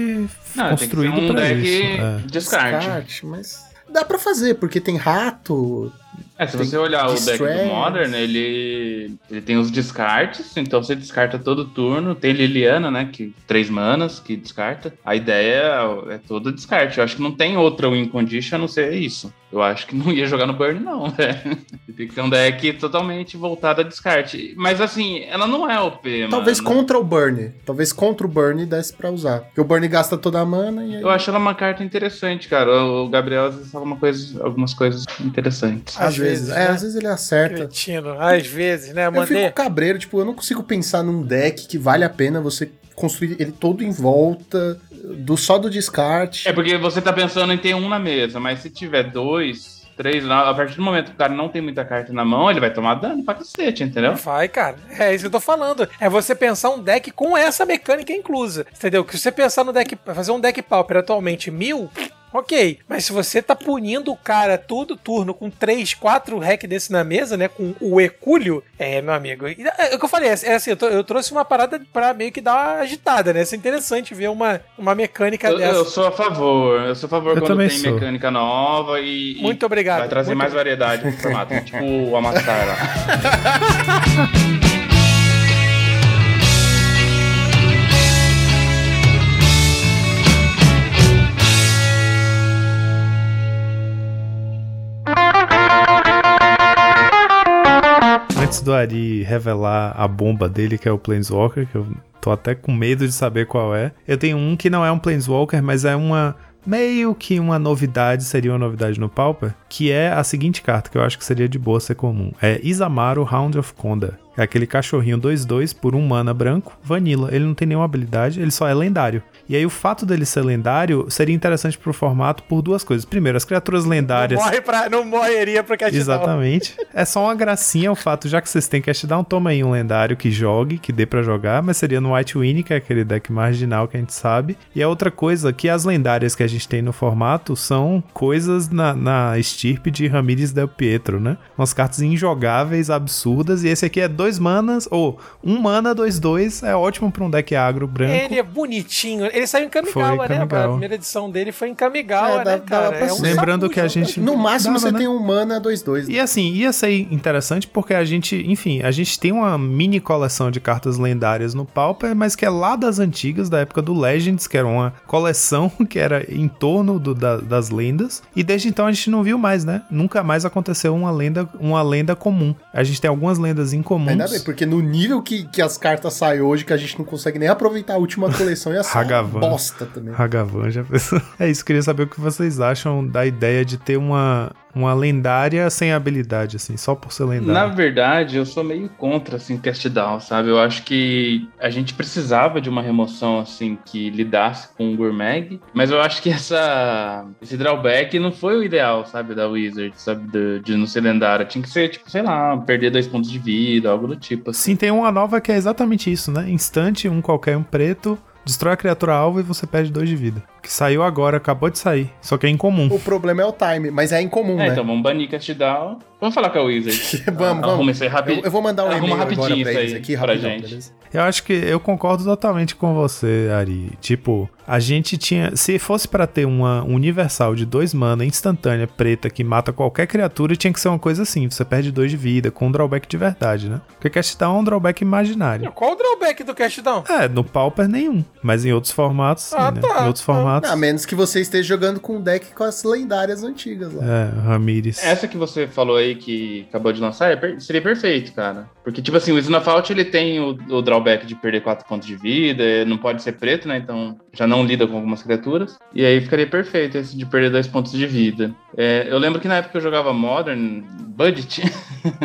Não, construído tem que ser um pra deck isso. É. descarte. mas. Dá pra fazer, porque tem rato. É, se Tem você olhar o deck do Modern, ele, ele tem os descartes, então você descarta todo turno. Tem Liliana, né? Que três manas que descarta. A ideia é, é todo descarte. Eu acho que não tem outra win condition a não ser isso. Eu acho que não ia jogar no Burn, não, velho. Tem que ter um deck totalmente voltado a descarte. Mas assim, ela não é OP, Talvez mano. contra o burn. Talvez contra o burn desse pra usar. Porque o burn gasta toda a mana e aí. Eu acho ela uma carta interessante, cara. O Gabriel às vezes fala uma coisa, algumas coisas interessantes. Às, Às vezes. vezes, é, né? às vezes ele acerta. Cretino. Às vezes, né? Eu Mandei. fico cabreiro, tipo, eu não consigo pensar num deck que vale a pena você construir ele todo em volta, do só do descarte. É porque você tá pensando em ter um na mesa, mas se tiver dois, três, lá, a partir do momento que o cara não tem muita carta na mão, ele vai tomar dano pra cacete, entendeu? Vai, cara. É isso que eu tô falando. É você pensar um deck com essa mecânica inclusa. Entendeu? Que se você pensar no deck, fazer um deck pauper atualmente mil. Ok, mas se você tá punindo o cara todo turno com 3, 4 hack desse na mesa, né? Com o Ecúlio, é, meu amigo. É, é o que eu falei, é assim, eu, tô- eu trouxe uma parada pra meio que dar uma agitada, né? Isso é interessante ver uma, uma mecânica Eu, dessa. eu sou a favor, eu sou a favor Eu quando tem sou. mecânica nova e, Muito obrigado. vai trazer Muito mais variedade pro formato, tipo o Amassar lá. do Ari revelar a bomba dele, que é o Planeswalker, que eu tô até com medo de saber qual é. Eu tenho um que não é um Planeswalker, mas é uma. Meio que uma novidade, seria uma novidade no Pauper, que é a seguinte carta, que eu acho que seria de boa ser comum. É Isamaru Hound of Conda. É aquele cachorrinho 2-2 por um mana branco, vanilla. Ele não tem nenhuma habilidade, ele só é lendário. E aí o fato dele ser lendário seria interessante pro formato por duas coisas. Primeiro, as criaturas lendárias. Morre pra, não morreria pra cast Exatamente. É só uma gracinha o fato, já que vocês têm cast down, toma aí um lendário que jogue, que dê pra jogar, mas seria no White Winnie, que é aquele deck marginal que a gente sabe. E a outra coisa, que as lendárias que a gente tem no formato são coisas na, na estirpe de Ramírez Del Pietro, né? Umas cartas injogáveis, absurdas, e esse aqui é dois manas, ou um mana, dois, dois, é ótimo pra um deck agro branco. Ele é bonitinho. Ele saiu em Kamigawa, né? Kamigawa. A primeira edição dele foi em Kamigawa, É, né, cara? É um. Lembrando que a gente- No máximo Dava, você né? tem um mana 2-2. E assim, ia ser interessante porque a gente, enfim, a gente tem uma mini coleção de cartas lendárias no Pauper, mas que é lá das antigas, da época do Legends, que era uma coleção que era em torno do- da- das lendas. E desde então a gente não viu mais, né? Nunca mais aconteceu uma lenda, uma lenda comum. A gente tem algumas lendas incomuns. Ainda bem, porque no nível que, que as cartas saem hoje, que a gente não consegue nem aproveitar a última coleção, ser uma Hagavan. bosta também. Hagavan já pensou. É isso, queria saber o que vocês acham da ideia de ter uma, uma lendária sem habilidade, assim, só por ser Na lendária. verdade, eu sou meio contra, assim, cast down, sabe? Eu acho que a gente precisava de uma remoção, assim, que lidasse com o Gourmag, mas eu acho que essa, esse drawback não foi o ideal, sabe, da Wizard, sabe, de, de não ser lendária. Tinha que ser, tipo, sei lá, perder dois pontos de vida, algo do tipo, assim. Sim, tem uma nova que é exatamente isso, né? Instante, um qualquer, um preto, destrói a criatura alvo e você perde dois de vida. Que saiu agora, acabou de sair. Só que é incomum. O problema é o time, mas é incomum, É, né? então vamos banir cast down. Vamos falar com a Wizard. Vamos, Arruma vamos. isso aí rapidinho. Eu, eu vou mandar um Arruma e-mail agora rapidinho pra isso eles aí aqui, pra rapidão, gente. beleza? Eu acho que eu concordo totalmente com você, Ari. Tipo, a gente tinha. Se fosse pra ter uma universal de dois mana instantânea preta que mata qualquer criatura, tinha que ser uma coisa assim. Você perde dois de vida, com um drawback de verdade, né? Porque Cast Down é um drawback imaginário. Qual o drawback do cast down? É, no Pauper nenhum. Mas em outros formatos, sim, Ah, né? tá. Em outros formatos. A menos que você esteja jogando com um deck com as lendárias antigas lá. É, Ramires. Essa que você falou aí que acabou de lançar é per- seria perfeito, cara. Porque, tipo assim, o Snowfault ele tem o, o drawback de perder 4 pontos de vida, não pode ser preto, né? Então já não lida com algumas criaturas. E aí ficaria perfeito esse de perder 2 pontos de vida. É, eu lembro que na época que eu jogava Modern, Budget,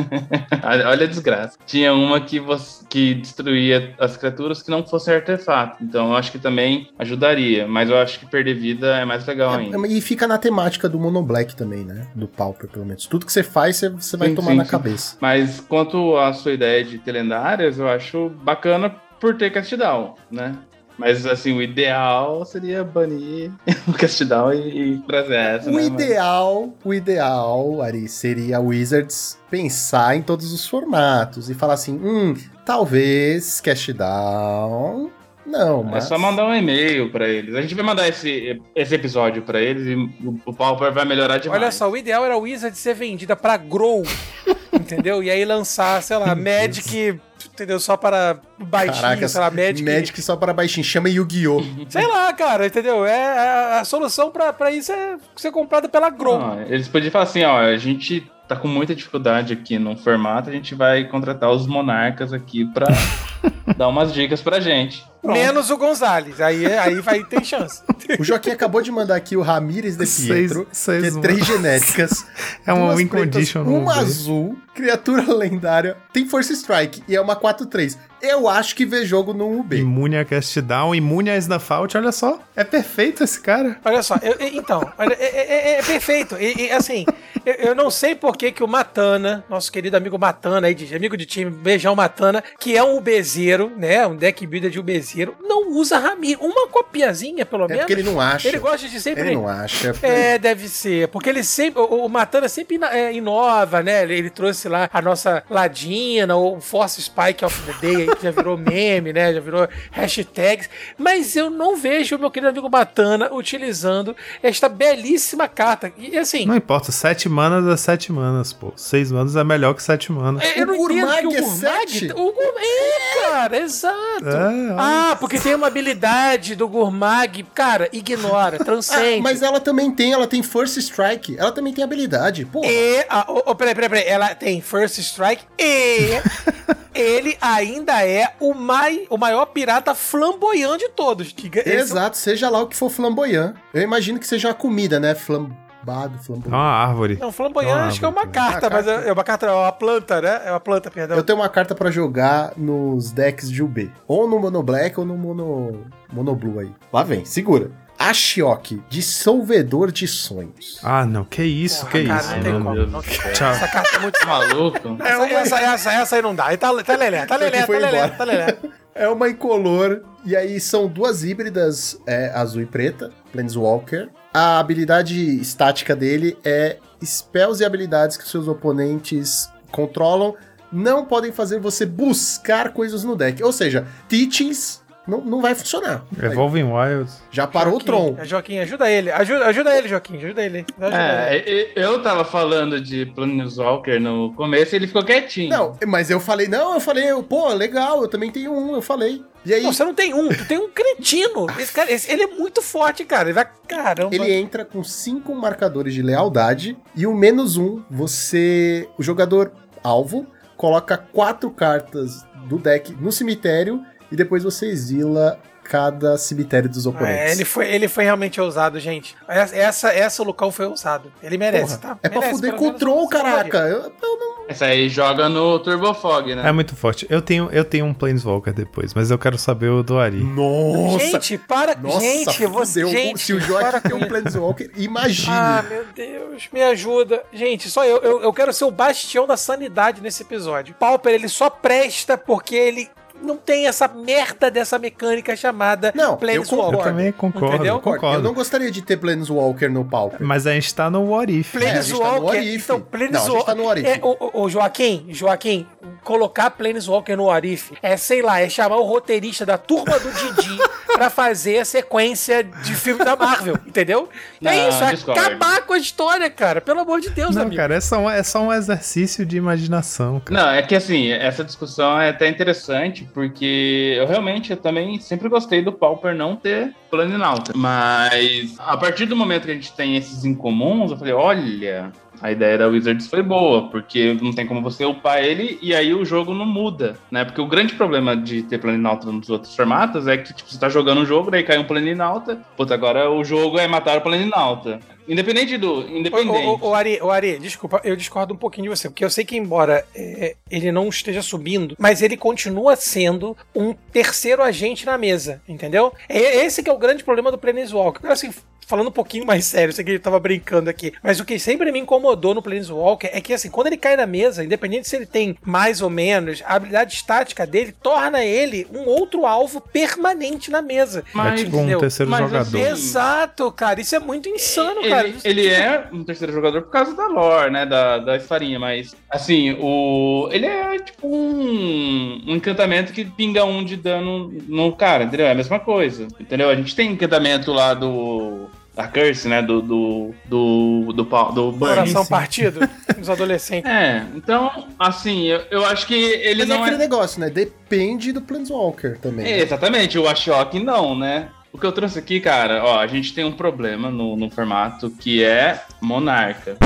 olha a desgraça. Tinha uma que, você, que destruía as criaturas que não fossem artefato. Então eu acho que também ajudaria. Mas eu acho que perder vida é mais legal ainda. E fica na temática do Mono Black também, né? Do Pauper, pelo menos. Tudo que você faz, você, você vai Sim, tomar sim, na sim. cabeça. Mas quanto à sua ideia de ter lendárias, eu acho bacana por ter cast down, né? Mas assim, o ideal seria banir o cast down e, e trazer essa, O né? ideal, o ideal, Ari, seria Wizards pensar em todos os formatos e falar assim, hum, talvez cast down, não, Mas... mas... É só mandar um e-mail pra eles. A gente vai mandar esse, esse episódio pra eles e o, o Pauper vai melhorar demais. Olha só, o ideal era a Wizard ser vendida pra Grow, entendeu? E aí lançar, sei lá, Magic, entendeu? Só para baixinho, Caraca, sei lá, Magic. Magic só para baixinho, chama Yu-Gi-Oh! Sei lá, cara, entendeu? É, a, a solução pra, pra isso é ser comprada pela Grow. Não, eles podiam falar assim, ó, a gente tá com muita dificuldade aqui no formato, a gente vai contratar os monarcas aqui pra dar umas dicas pra gente. Pronto. Menos o Gonzalez. Aí, aí vai ter chance. O Joaquim acabou de mandar aqui o Ramírez de Seis- Pietro, seis que é três genéticas. É uma win condition Uma azul, criatura lendária, tem Force Strike e é uma 4-3. Eu acho que vê jogo no UB. Imune a Cast Down, imune a Snafault, olha só. É perfeito esse cara. Olha só, eu- então, olha, é, é- é- é perfeito. E, e, assim, eu, eu não sei por que, que o Matana, nosso querido amigo Matana, aí, de, amigo de time, beijão Matana, que é um ubezeiro, né? Um deck builder de ubezeiro, não usa Ramiro. Uma copiazinha, pelo É menos. porque ele não acha. Ele gosta de sempre. Ele não acha. É, deve ser. Porque ele sempre. O, o Matana sempre é, inova, né? Ele, ele trouxe lá a nossa Ladina, o Force Spike of the Day, aí, que já virou meme, né? Já virou hashtags. Mas eu não vejo o meu querido amigo Matana utilizando esta belíssima carta. E assim. Não importa, sete manas é sete manas, pô. Seis manas é melhor que sete manas. é, Eu não O entendo Gurmag que o é Gurmag. sete? o Gur- É, cara, exato. É, ah, porque tem uma habilidade do Gurmag. Cara, ignora, Ah, transcende. mas ela também tem, ela tem Force Strike. Ela também tem habilidade. Pô, E. Ah, oh, oh, peraí, peraí, peraí. Ela tem First Strike e. ele ainda é o, mai, o maior pirata flamboyante de todos. Esse- exato, seja lá o que for flamboyant. Eu imagino que seja uma comida, né? Flamboyant. Barbado, É uma árvore. Não, flamboyante Não, acho que é uma árvore. carta, Uma mas carta. é é uma carta, é uma planta, né? É uma planta, perdão. Eu tenho uma carta pra jogar nos decks de UB. Ou no Mono Black ou no Mono, Mono Blue aí. Lá vem, segura. Ashioki, dissolvedor de sonhos. Ah, não. Que isso, Porra, que cara, isso. não tem como. Não tem. Tchau. Essa carta é muito Tá maluco? Essa, essa, essa, essa aí não dá. Tá, tá lelé, tá lelé, tá lelé, tá lelé. É uma incolor, e aí são duas híbridas, é, azul e preta, Planeswalker. A habilidade estática dele é spells e habilidades que seus oponentes controlam não podem fazer você buscar coisas no deck. Ou seja, teachings não, não vai funcionar. Aí, Evolving Wilds. já parou o Joaquim, Tron. é, Joaquim, ajuda ele. Ajuda, ajuda ele, Joaquim. Ajuda ele. Ajuda ele. É, e- eu tava falando de Planeswalker no começo e ele ficou quietinho. Não, mas eu falei, não, eu falei, pô, legal, eu também tenho um, eu falei. E aí, Não, você não tem um, tu tem um cretino. Esse cara, esse- ele é muito forte, cara. Ele vai. Caramba. Ele entra com cinco marcadores de lealdade e o menos um, você. O jogador alvo coloca quatro cartas do deck no cemitério e depois você exila cada cemitério dos oponentes. É, ele foi, ele foi realmente ousado, gente. Essa, essa, essa local foi ousado. Ele merece, Porra, tá? É pra fuder com o simpatia. caraca. Eu, eu não. Essa aí joga no Turbo Fog, né? É muito forte. Eu tenho, eu tenho um Planeswalker depois, mas eu quero saber o do Ari. Nossa! Gente, para. Nossa, gente, você. Gente, Se o Joaquim tem um. Planeswalker, imagine. Ah, meu Deus, me ajuda. Gente, só eu, eu. Eu quero ser o bastião da sanidade nesse episódio. Pauper, ele só presta porque ele não tem essa merda dessa mecânica chamada Não, eu Eu Planeswalker. também concordo, Entendeu? concordo. Eu não gostaria de ter Planeswalker no Pauper. Mas a gente tá no What If. É, a gente tá no What If. Então, Não, a Planeswalker. gente tá no What If. É, o- o Joaquim, Joaquim, colocar Planeswalker no Arif é, sei lá, é chamar o roteirista da turma do Didi pra fazer a sequência de filme da Marvel, entendeu? Não, é isso, é acabar com a história, cara. Pelo amor de Deus, Não, amigo. cara, é só, um, é só um exercício de imaginação, cara. Não, é que assim, essa discussão é até interessante, porque eu realmente eu também sempre gostei do Pauper não ter Planinauta. Mas a partir do momento que a gente tem esses incomuns, eu falei, olha, a ideia da Wizards foi boa, porque não tem como você upar ele e aí o jogo não muda, né? Porque o grande problema de ter Planinauta nos outros formatos é que, tipo, você tá jogando um jogo, daí cai um Planinauta, puta, agora o jogo é matar o Planinauta. Independente do... Independente. Ô, ô, ô, Ari, ô, Ari, desculpa, eu discordo um pouquinho de você, porque eu sei que, embora é, ele não esteja subindo, mas ele continua sendo um terceiro agente na mesa, entendeu? É esse que é o grande problema do Planeswalker. Assim, falando um pouquinho mais sério, eu sei que ele tava brincando aqui, mas o que sempre me incomodou no Planeswalker é que, assim, quando ele cai na mesa, independente se ele tem mais ou menos, a habilidade estática dele torna ele um outro alvo permanente na mesa. é tipo um entendeu? terceiro Mas jogador. assim, Exato, cara, isso é muito insano, cara. Ele, ele é um terceiro jogador por causa da lore, né? Da, da historinha, mas assim, o. Ele é tipo um, um encantamento que pinga um de dano no cara, entendeu? É a mesma coisa. Entendeu? A gente tem encantamento lá do. Da Curse, né? Do. Do. Do. Do, pau- do. Coração partido dos adolescentes. É, então, assim, eu, eu acho que ele Mas é não aquele é. negócio, né? Depende do Planeswalker também. É, exatamente, o Ashok não, né? O que eu trouxe aqui, cara, ó, a gente tem um problema no, no formato que é Monarca.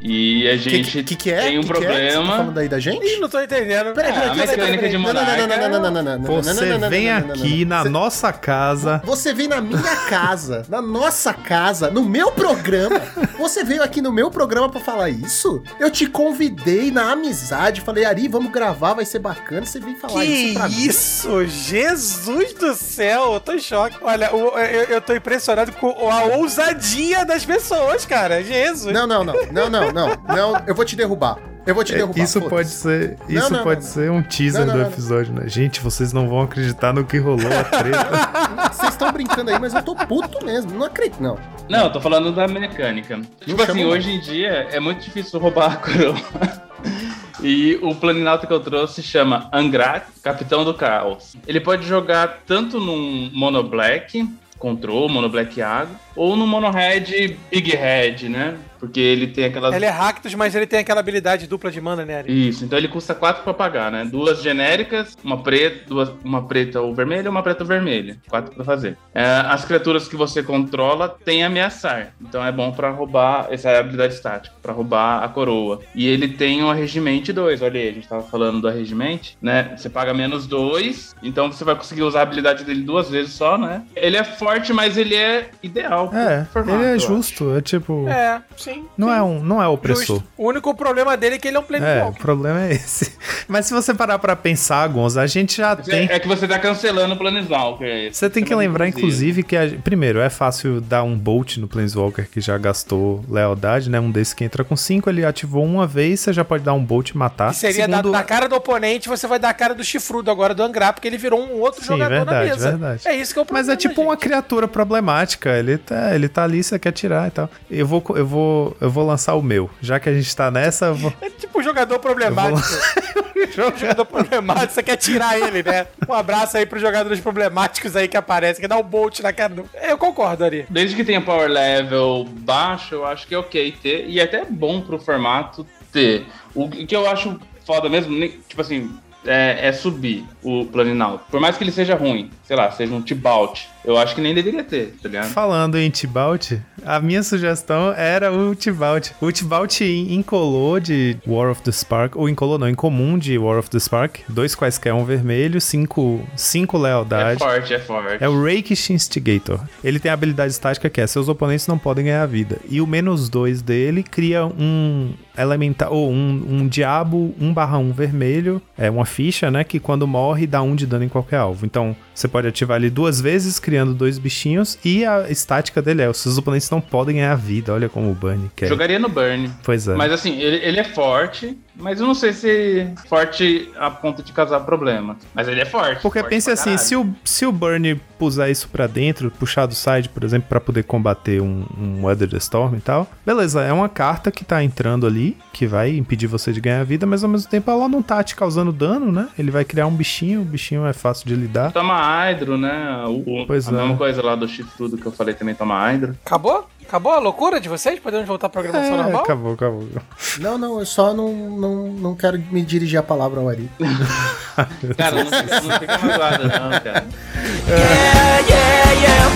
E a Que, gente que, que é? tem um Que que é? Você tá problema. falando aí da gente? Ih, não tô entendendo. Peraí, Ah, peraí, a peraí, Não, não, não, não, não, não, não, não, não, Você não, não, não, vem aqui na nossa casa. Você veio na minha casa, na nossa casa, no meu programa. Você veio aqui no meu programa pra falar isso? Eu te convidei na amizade, falei, Ari, vamos gravar, vai ser bacana. Você veio falar Que isso pra mim. isso? Jesus do céu, eu tô em choque. Olha, o- eu, eu tô impressionado com a ousadia das pessoas, cara. Jesus. Não, não, não, não, não, não, não, eu vou te derrubar. Eu vou te derrubar. Isso pode ser, isso não, pode não, ser um teaser Não, não, do não. episódio, né? Gente, vocês não vão acreditar no que rolou a treta. Vocês estão brincando aí, mas eu tô puto mesmo. Não acredito, não. Não, eu tô falando da mecânica. Tipo assim, não. hoje em dia é muito difícil roubar a coroa. E o Planinauta que eu trouxe chama Angrat, Capitão do Caos. Ele pode jogar tanto num Mono Black, Control, Mono Black Água, ou no Mono Red Big Red, né? Porque ele tem aquelas. Ele é Ractus, mas ele tem aquela habilidade dupla de mana, né? Ari? Isso, então ele custa 4 pra pagar, né? Duas genéricas, uma preta, duas, uma preta ou vermelha e uma preta ou vermelha. Quatro pra fazer. É, as criaturas que você controla têm ameaçar. Então é bom pra roubar. Essa é a habilidade estática, pra roubar a coroa. E ele tem um arregimente 2. Olha aí, a gente tava falando do arregimente, né? Você paga menos 2, então você vai conseguir usar a habilidade dele duas vezes só, né? Ele é forte, mas ele é ideal. pro É, formato, ele é acho. justo, é tipo. É, sim. Não sim. é um, não é opressor. Justo. O único problema dele é que ele é um É, o Planeswalker. problema é esse. Mas se você parar pra pensar, Gonza, a gente já tem. É, é que você tá cancelando o Planeswalker. Você tem que lembrar, inclusive, que a- primeiro é fácil dar um bolt no Planeswalker que já gastou lealdade, né? Um desse que entra com 5, ele ativou uma vez, você já pode dar um bolt e matar. Que seria Segundo- dado na cara do oponente, você vai dar a cara do chifrudo agora do Angra, porque ele virou um outro Sim, jogador na verdade, mesa. verdade. É isso que é o problema. Mas é tipo uma gente. criatura problemática. Ele tá, ele tá ali, você quer tirar e tal. Eu vou, eu vou, eu vou lançar o meu. Já que a gente tá nessa, eu vou. É tipo um jogador problemático. Um jogador problemático, você quer tirar ele, né? Um abraço aí pros jogadores problemáticos aí que aparecem, quer dar um bolt na cara do. Eu concordo, Ari. Desde que tenha power level baixo, eu acho que é ok ter. E é até bom pro formato ter. O que eu acho foda mesmo, tipo assim, é, é subir o Planinalto. Por mais que ele seja ruim, sei lá, seja um Tibalt, eu acho que nem deveria ter, tá ligado? Falando em Tibalt, a minha sugestão era o Tibalt. O Tibalt incolor de War of the Spark, ou incolor não, incomum de War of the Spark. Dois quaisquer, um vermelho, cinco, cinco É lealdade. forte, é forte. É o Rakish Instigator. Ele tem a habilidade estática que é: seus oponentes não podem ganhar vida. E o menos 2 dele cria um elemental, ou um, um diabo 1/1 vermelho. É uma ficha, né? Que quando morre dá um de dano em qualquer alvo. Então você pode ativar ele duas vezes, criando dois bichinhos. E a estática dele é: os seus oponentes não podem ganhar vida. Olha como o Bunny quer. Jogaria no Burn. Pois é. Mas assim, ele, ele é forte, mas eu não sei se forte a ponto de causar problema. Mas ele é forte. Porque forte pense pra assim, se o, se o Burn puser isso pra dentro, puxar do side, por exemplo, pra poder combater um, um Weather the Storm e tal, beleza, é uma carta que tá entrando ali, que vai impedir você de ganhar vida, mas ao mesmo tempo ela não tá te causando dano, né? Ele vai criar um bichinho, o bichinho é fácil de lidar. Toma Hydro, né? O, o- Pois a é. mesma coisa lá do chifrudo que eu falei também toma Hydro. Acabou? Acabou a loucura de vocês? Podemos voltar à programação É, normal? acabou, acabou. Não, não, eu só não, não, não quero me dirigir a palavra ao Ari. Cara, não não fica magoado, não, cara. Yeah, yeah, yeah.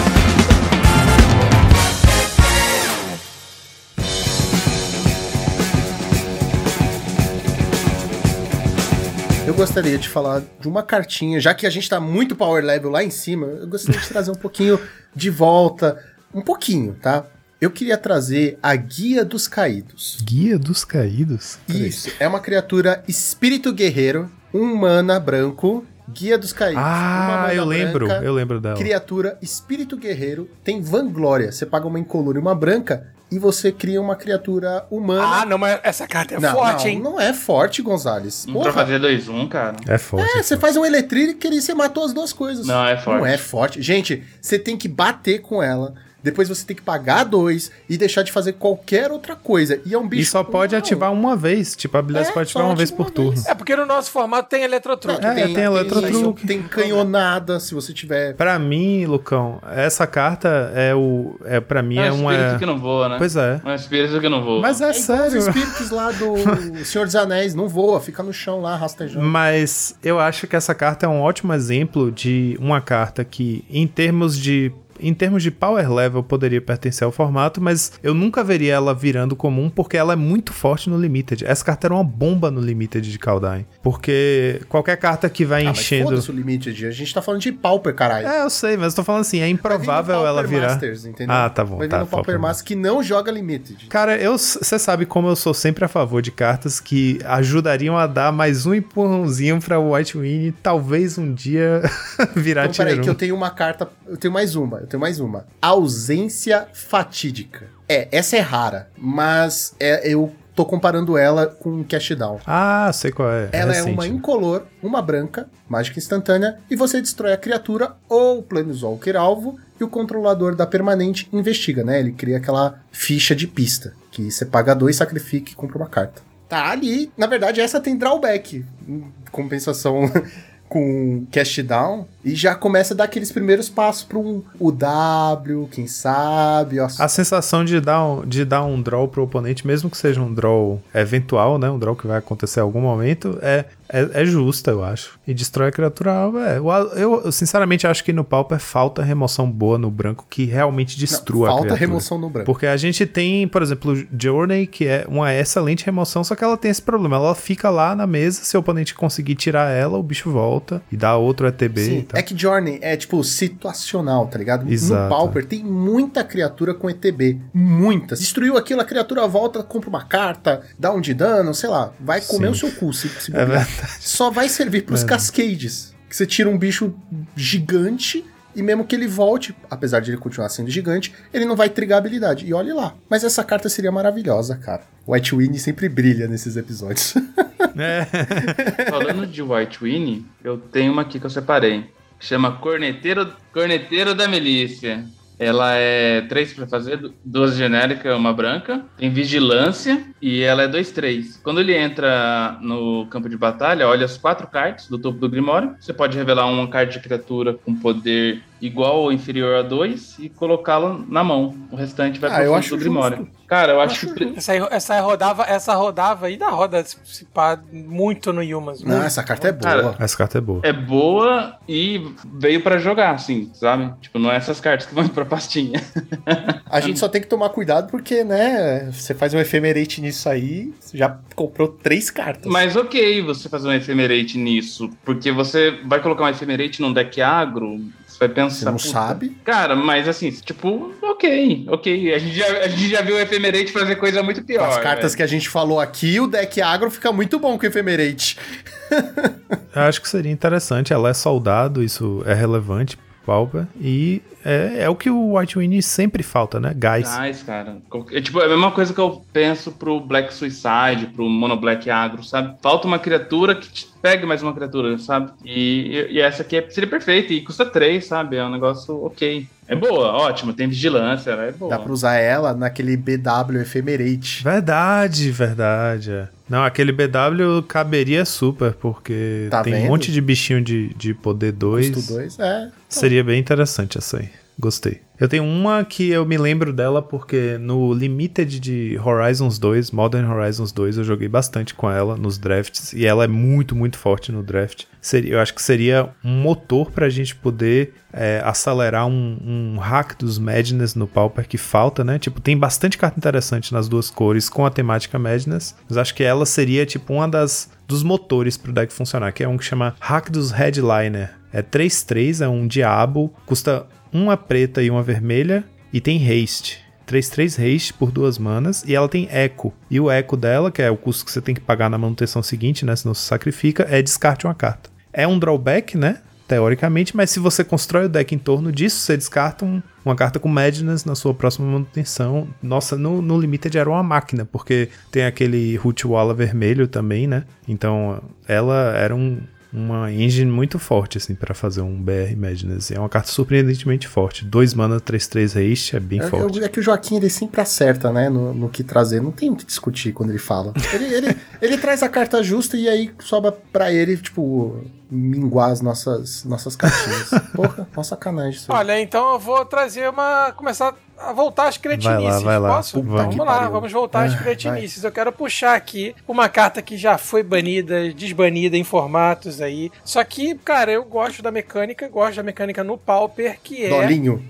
Eu gostaria de falar de uma cartinha, já que a gente tá muito power level lá em cima, eu gostaria de trazer um pouquinho de volta, um pouquinho, tá? Eu queria trazer a Guia dos Caídos. Guia dos Caídos? Peraí. Isso, é uma criatura espírito guerreiro, um mana branco, Guia dos Caídos. Ah, eu lembro, branca, eu lembro dela. Criatura espírito guerreiro, tem vanglória. Você paga uma incolor e uma branca e você cria uma criatura humana. Ah, não, mas essa carta é não, forte, não, hein? não é forte, Gonzalez. Pra Porra, fazer 2-1, cara. É forte. é, você faz um Electric e você matou as duas coisas. Não, é forte. Não é forte. Gente, você tem que bater com ela. Depois você tem que pagar dois e deixar de fazer qualquer outra coisa. E é um bicho. E só pode não. ativar uma vez. Tipo, a habilidade É, pode ativar uma vez por uma turno. vez. É porque no nosso formato tem Eletrotruque. É, tem Eletrotruque. Tem canhonada, se você tiver. Pra mim, Lucão, essa carta é o. É, pra mim É é um uma. espírito que não voa, né? Pois é. É um espírito que não voa. Mas é, É sério. Os espíritos lá do Senhor dos Anéis não voa, fica no chão lá, rastejando. Mas eu acho que essa carta é um ótimo exemplo de uma carta que, em termos de. Em termos de power level, poderia pertencer ao formato, mas eu nunca veria ela virando comum porque ela é muito forte no Limited. Essa carta era uma bomba no Limited de Kaldheim. Porque qualquer carta que vai Ah, mas enchendo. foda-se o limite, a gente tá falando de Pauper, caralho. É, eu sei, mas eu tô falando assim, é improvável ela virar. Masters, entendeu? Ah, tá bom, Vai tá, no Pauper Pauper Masters que não joga Limited. Cara, eu você sabe como eu sou sempre a favor de cartas que ajudariam a dar mais um empurrãozinho pra White Wing e talvez um dia virar Então, peraí, que eu 1. tenho uma carta. Eu tenho mais uma, eu tenho mais uma. Ausência fatídica. É, essa é rara, mas é, eu tô comparando ela com Cash Down. Ah, sei qual é. Ela é recente. uma incolor, uma branca, mágica instantânea, e você destrói a criatura ou o Planeswalker alvo, e o controlador da permanente investiga, né? Ele cria aquela ficha de pista, que você paga dois, sacrifica e compra uma carta. Tá ali, na verdade, essa tem drawback. Compensação com Cast Down e já começa a dar aqueles primeiros passos para um o W, quem sabe. Ó, A sensação de dar, um, de dar um draw pro oponente, mesmo que seja um draw eventual, né? Um draw que vai acontecer em algum momento, é, é, é justa, eu acho. E destrói a criatura alvo, é. Eu, eu, eu, sinceramente acho que no Pauper falta remoção boa no branco que realmente destrua Não, a falta remoção no branco. Porque a gente tem, por exemplo, Journey, que é uma excelente remoção, só que ela tem esse problema. Ela fica lá na mesa, se o oponente conseguir tirar ela, o bicho volta e dá outro ETB Sim, é que Journey é tipo situacional, tá ligado? Exato. No Pauper tem muita criatura com ETB. Muitas. Destruiu aquilo, a criatura volta, compra uma carta, dá um de dano, sei lá. Vai comer Sim. o seu cu se, se É. Só vai servir pros cascades. Que você tira um bicho gigante e mesmo que ele volte, apesar de ele continuar sendo gigante, ele não vai trigar a habilidade. E olhe lá. Mas essa carta seria maravilhosa, cara. White Winnie sempre brilha nesses episódios. É. Falando de White Winnie, eu tenho uma aqui que eu separei. que Chama Corneteiro, Corneteiro da Milícia. Ela é 3 pra fazer, du- duas genéricas, uma branca. Tem vigilância e ela é 2-3. Quando ele entra no campo de batalha, olha as quatro cartas do topo do Grimório. Você pode revelar uma carta de criatura com poder igual ou inferior a 2 e colocá-la na mão. O restante vai Ah, pro eu fundo do Grimório. justo. Cara, eu acho, acho que. Essa, aí, essa aí rodava, essa rodava e da roda se, se pá, muito no Yumas. Não, muito. essa carta é boa. Cara, Essa carta é boa. é boa e veio pra jogar, assim, sabe? Tipo, não é essas cartas que vão pra pastinha. A gente só tem que tomar cuidado porque, né, você faz um ephemerate nisso aí, você já comprou três cartas. Mas ok você fazer um ephemerate nisso, porque você vai colocar um ephemerate num deck agro, você vai pensar. Você não "Puta, sabe? Cara, mas assim, tipo, ok, ok. A gente já, a gente já viu o ephemerate fazer coisa muito pior. As cartas velho. que a gente falou aqui, o deck agro fica muito bom com ephemerate. Eu acho que seria interessante. Ela é soldado, isso é relevante Pauper. E é, é o que o White Winnie sempre falta, né? Gás. Nice, cara. É tipo é a mesma coisa que eu penso pro Black Suicide, pro Mono Black Agro, sabe? Falta uma criatura que te pegue mais uma criatura, sabe? E, e essa aqui é- seria perfeita. E custa 3, sabe? É um negócio ok. É boa, ótimo. Tem vigilância, ela é boa. Dá pra usar ela naquele BW ephemerate. Verdade, verdade. é. Não, aquele BW caberia super, porque Tá tem vendo? um monte de bichinho de, de poder 2. Custo 2, é. Seria bem interessante essa aí. Gostei. Eu tenho uma que eu me lembro dela porque no Limited de Horizons 2, Modern Horizons 2, eu joguei bastante com ela nos drafts e ela é muito, muito forte no draft. Seria, eu acho que seria um motor pra gente poder é, acelerar um, um hack dos Madness no Pauper que falta, né? Tipo, tem bastante carta interessante nas duas cores com a temática Madness, mas acho que ela seria tipo uma das dos motores pro deck funcionar, que é um que chama Hack dos Headliner. É 3-3, é um diabo, custa uma preta e uma vermelha e tem haste. 3-3 haste por duas manas e ela tem eco. E o eco dela, que é o custo que você tem que pagar na manutenção seguinte, né? Senão você sacrifica, é descarte uma carta. É um drawback, né? Teoricamente, mas se você constrói o deck em torno disso, você descarta um- uma carta com Madness na sua próxima manutenção. Nossa, no, no Limited era uma máquina, porque tem aquele Root Walla vermelho também, né? Então ela era um, uma engine muito forte, assim, pra fazer um BR Madness. É uma carta surpreendentemente forte. 2 mana, 3-3 haste, é bem É, forte. é, é que o Joaquim ele sempre acerta, né? No, no que trazer. Não tem o que discutir quando ele fala. Ele, ele, ele traz a carta justa e aí sobra pra ele, tipo, minguar as nossas, nossas cartinhas. Porra, mó sacanagem isso aí. Olha, então eu vou trazer uma. começar a voltar às cretinices. Vai lá, vai lá. Posso? Puta vamos lá, pariu. vamos voltar às Ah, cretinices. Eu quero puxar aqui uma carta que já foi banida, desbanida em formatos aí. Só que, cara, eu gosto da mecânica, gosto da mecânica no Pauper, que é. Dolinho.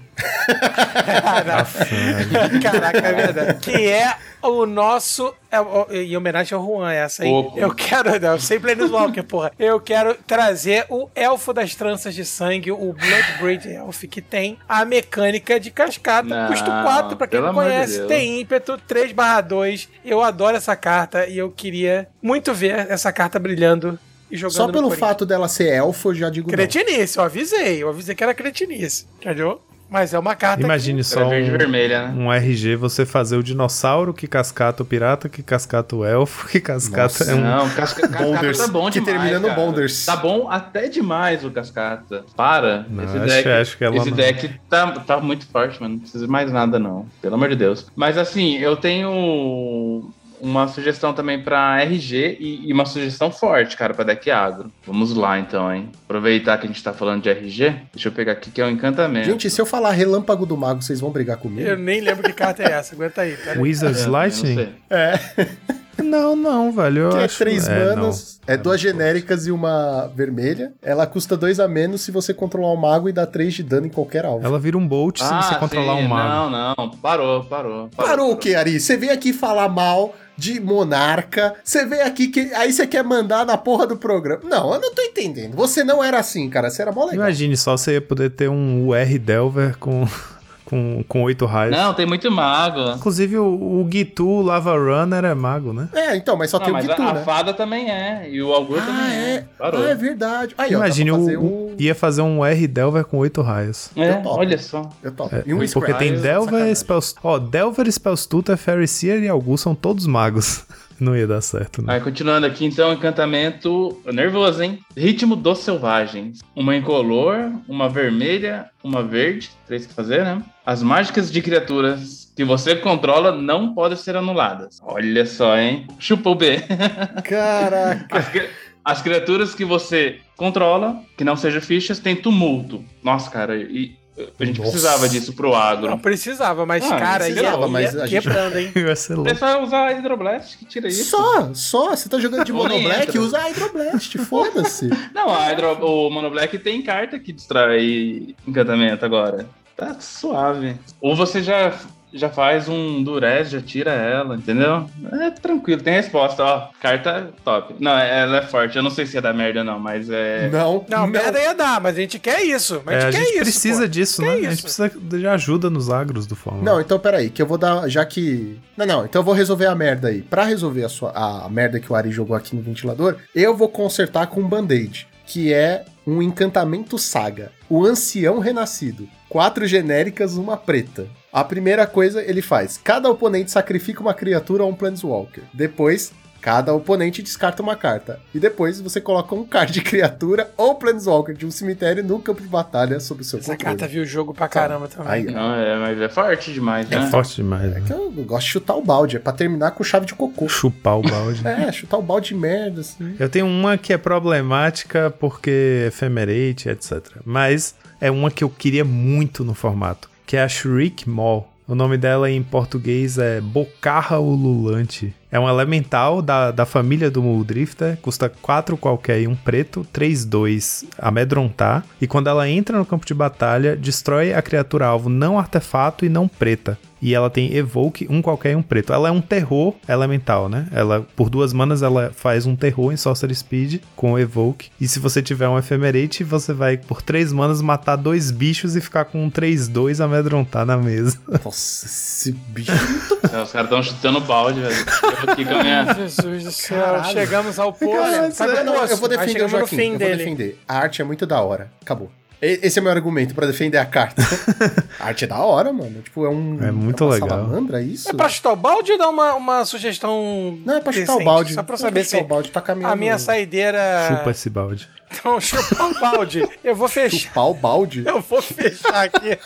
Não. Caraca, é verdade. Que é o nosso. é o- em homenagem ao Juan, essa aí. Opa. Eu quero. Não, sem Planeswalker, porra. Eu quero trazer o Elfo das Tranças de Sangue, o Bloodbraid Elf, que tem a mecânica de cascata. Não, custo 4, pra quem não de conhece, Deus. tem ímpeto 3/2. Eu adoro essa carta e eu queria muito ver essa carta brilhando e jogando Só pelo fato dela ser elfo, eu já digo não. Cretinice, eu avisei. Eu avisei que era cretinice. Entendeu? Mas é uma carta. Imagine que... só e um, vermelha, né? um RG, você fazer o dinossauro que cascata o pirata, que cascata o elfo, que cascata Nossa. é um... Não, casca, cascata Boulders, tá bom que demais, termina no. Boulders. Tá bom até demais o cascata. Para. Não, esse acho- deck, acho que ela esse não. deck tá, tá muito forte, mano. Não precisa de mais nada, não. Pelo amor de Deus. Mas assim, eu tenho uma sugestão também pra RG e, e uma sugestão forte, cara, pra deck agro. Vamos lá então, hein? Aproveitar que a gente tá falando de RG, deixa eu pegar aqui que é o encantamento. Gente, se eu falar relâmpago do mago, vocês vão brigar comigo? Eu nem lembro que carta é essa. Aguenta aí. Pera. Wizard's É, Lightning? sei. É, Não, não, velho. Eu que é acho... três é, manas, é duas genéricas e uma vermelha. Ela custa dois a menos se você controlar o mago e dá três de dano em qualquer alvo. Ela vira um bolt se você controlar Ah, sim, um mago. Não, não, parou, parou. Parou o que, Ari? Você vem aqui falar mal de monarca, você vem aqui que aí você quer mandar na porra do programa. Não, eu não tô entendendo. Você não era assim, cara. Você era mó legal. Imagine só você ia poder ter um UR Delver com, com, com oito raios. Não, tem muito mago. Inclusive o, o Gitu Lava Runner é mago, né? É, então, mas só Não, tem o mas Gitu, a, a né? fada também é. E o Augur Ah, também é. é. Parou. Ah, é verdade. Aí, ó, Imagine o, fazer o- um... ia fazer um R Delver com oito raios. É, Eu topo. olha só. Eu topo. É, E um porque tem Delver, sacanagem. Spells... Ó, Delver, Spellstuta, Ferriseer e Algus são todos magos. Não ia dar certo, né? Aí, continuando aqui, então, encantamento nervoso, hein? Ritmo dos selvagens. Uma incolor, uma vermelha, uma verde. Três que fazer, né? As mágicas de criaturas que você controla não podem ser anuladas. Olha só, hein? Chupa o B. Caraca. As, as criaturas que você controla, que não sejam fichas, tem tumulto. Nossa, cara, e a gente Nossa. precisava disso pro agro. Não precisava, mas, Ah, cara, precisava, ia, mas ia gente- quebrando, hein? Ia ser É louco. só usar a Hydroblast que tira isso. Só, só. Você tá jogando de Ou nem Mono Black, entra. usa a Hydroblast, foda-se. Não, a Hydro, o Mono Black tem carta que destrói encantamento agora. Tá suave. Ou você já, já faz um Durez, já tira ela, entendeu? É tranquilo, tem resposta, ó. Carta top. Não, ela é forte. Eu não sei se ia dar merda, não, mas é. Não, Não, merda ia dar, mas a gente quer isso. Mas É, a a gente gente quer isso. precisa pô. disso, né? A isso? gente precisa de ajuda nos agros do Fórmula. Não, então peraí, que eu vou dar, já que... Não, não, então eu vou resolver a merda aí. Pra resolver a, sua, a merda que o Ari jogou aqui no ventilador, eu vou consertar com um band-aid, que é um encantamento saga. O Ancião Renascido. Quatro genéricas, uma preta. A primeira coisa ele faz, cada oponente sacrifica uma criatura ou um Planeswalker. Depois... Cada oponente descarta uma carta. E depois você coloca um card de criatura ou Planeswalker de um cemitério no campo de batalha sob o seu Essa controle. carta viu o jogo pra caramba também. Aí, Não, é, mas é forte demais, É né? forte demais, né? que eu gosto de chutar o balde, é pra terminar com chave de cocô. Chupar o balde. É, chutar o balde de merda, assim. Eu tenho uma que é problemática porque ephemerate, etc. Mas é uma que eu queria muito no formato, que é a Shriek Maw. O nome dela em português é Bocarra Ululante. É um elemental da, da família do Muldrifter, custa 4 qualquer e um preto, 3, 2, amedrontar. E quando ela entra no campo de batalha, destrói a criatura alvo não artefato e não preta. E ela tem Evoke, um qualquer e um preto. Ela é um terror elemental, né? Ela, por duas manas, ela faz um terror em Sorcery Speed com Evoke. E se você tiver um Ephemerate, você vai, por três manas, matar dois bichos e ficar com um 3-2 amedrontar na mesa. Nossa, esse bicho. é É, Os caras estão chutando balde, velho. Eu aqui com a minha. Jesus do céu, Caralho. chegamos ao poço. Cara, Sabe o não, poço? eu vou defender o Joaquim. Eu vou defender. A arte é muito da hora. Acabou. Esse é meu argumento pra defender a carta. a arte é da hora, mano. Tipo, é um. É muito uma legal. Salamandra, é isso? É pra chutar o balde ou dar uma, uma sugestão? Não, é pra chutar o decente? balde. Só pra É saber chutar se o balde tá caminhando. a minha saideira. Chupa esse balde. Então, chupar o balde. Eu vou fechar. Chupar o balde? Eu vou fechar aqui.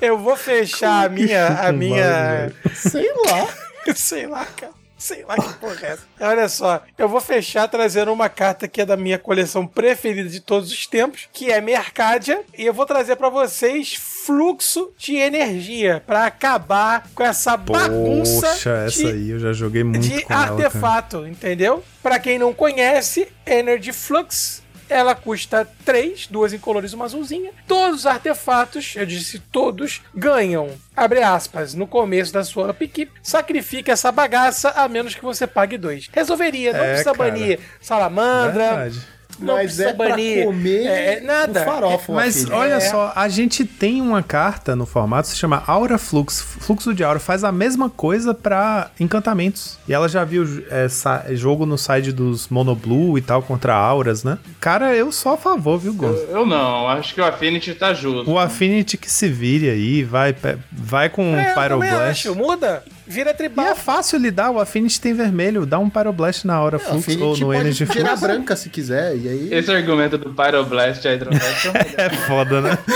Eu vou fechar a minha. A minha. balde, Sei lá. Sei lá, cara. Sei lá que porra é essa. Olha só, eu vou fechar trazendo uma carta que é da minha coleção preferida de todos os tempos, que é Mercadia, e eu vou trazer pra vocês fluxo de energia pra acabar com essa bagunça Poxa, essa de, aí eu já joguei muito de com ela, artefato, entendeu? Pra quem não conhece, Energy Flux ela custa 3, duas incolores e uma azulzinha. Todos os artefatos, eu disse todos, ganham, abre aspas, no começo da sua upkeep. Sacrifique essa bagaça a menos que você pague dois. Resolveria, não É, precisa cara. banir salamandra, Verdade. Mas é pra banir comer é, é, nada. o farofa. Mas olha É. só, a gente tem uma carta no formato se chama Aura Flux. Fluxo de Aura faz a mesma coisa pra encantamentos. E ela já viu é, jogo no site dos Monoblue e tal contra auras, né? Cara, eu sou a favor, viu, Gonzo? Eu não, acho que o Affinity tá justo. O Affinity que se vire aí, vai, vai com É, eu Pyroblast. muda, vira E tribal. é fácil lidar, o Affinity tem vermelho, dá um Pyroblast na Aura A Flux ou no pode Energy virar Flux. branca se quiser. E aí. Esse argumento do Pyroblast e Hydroblast é É foda, né?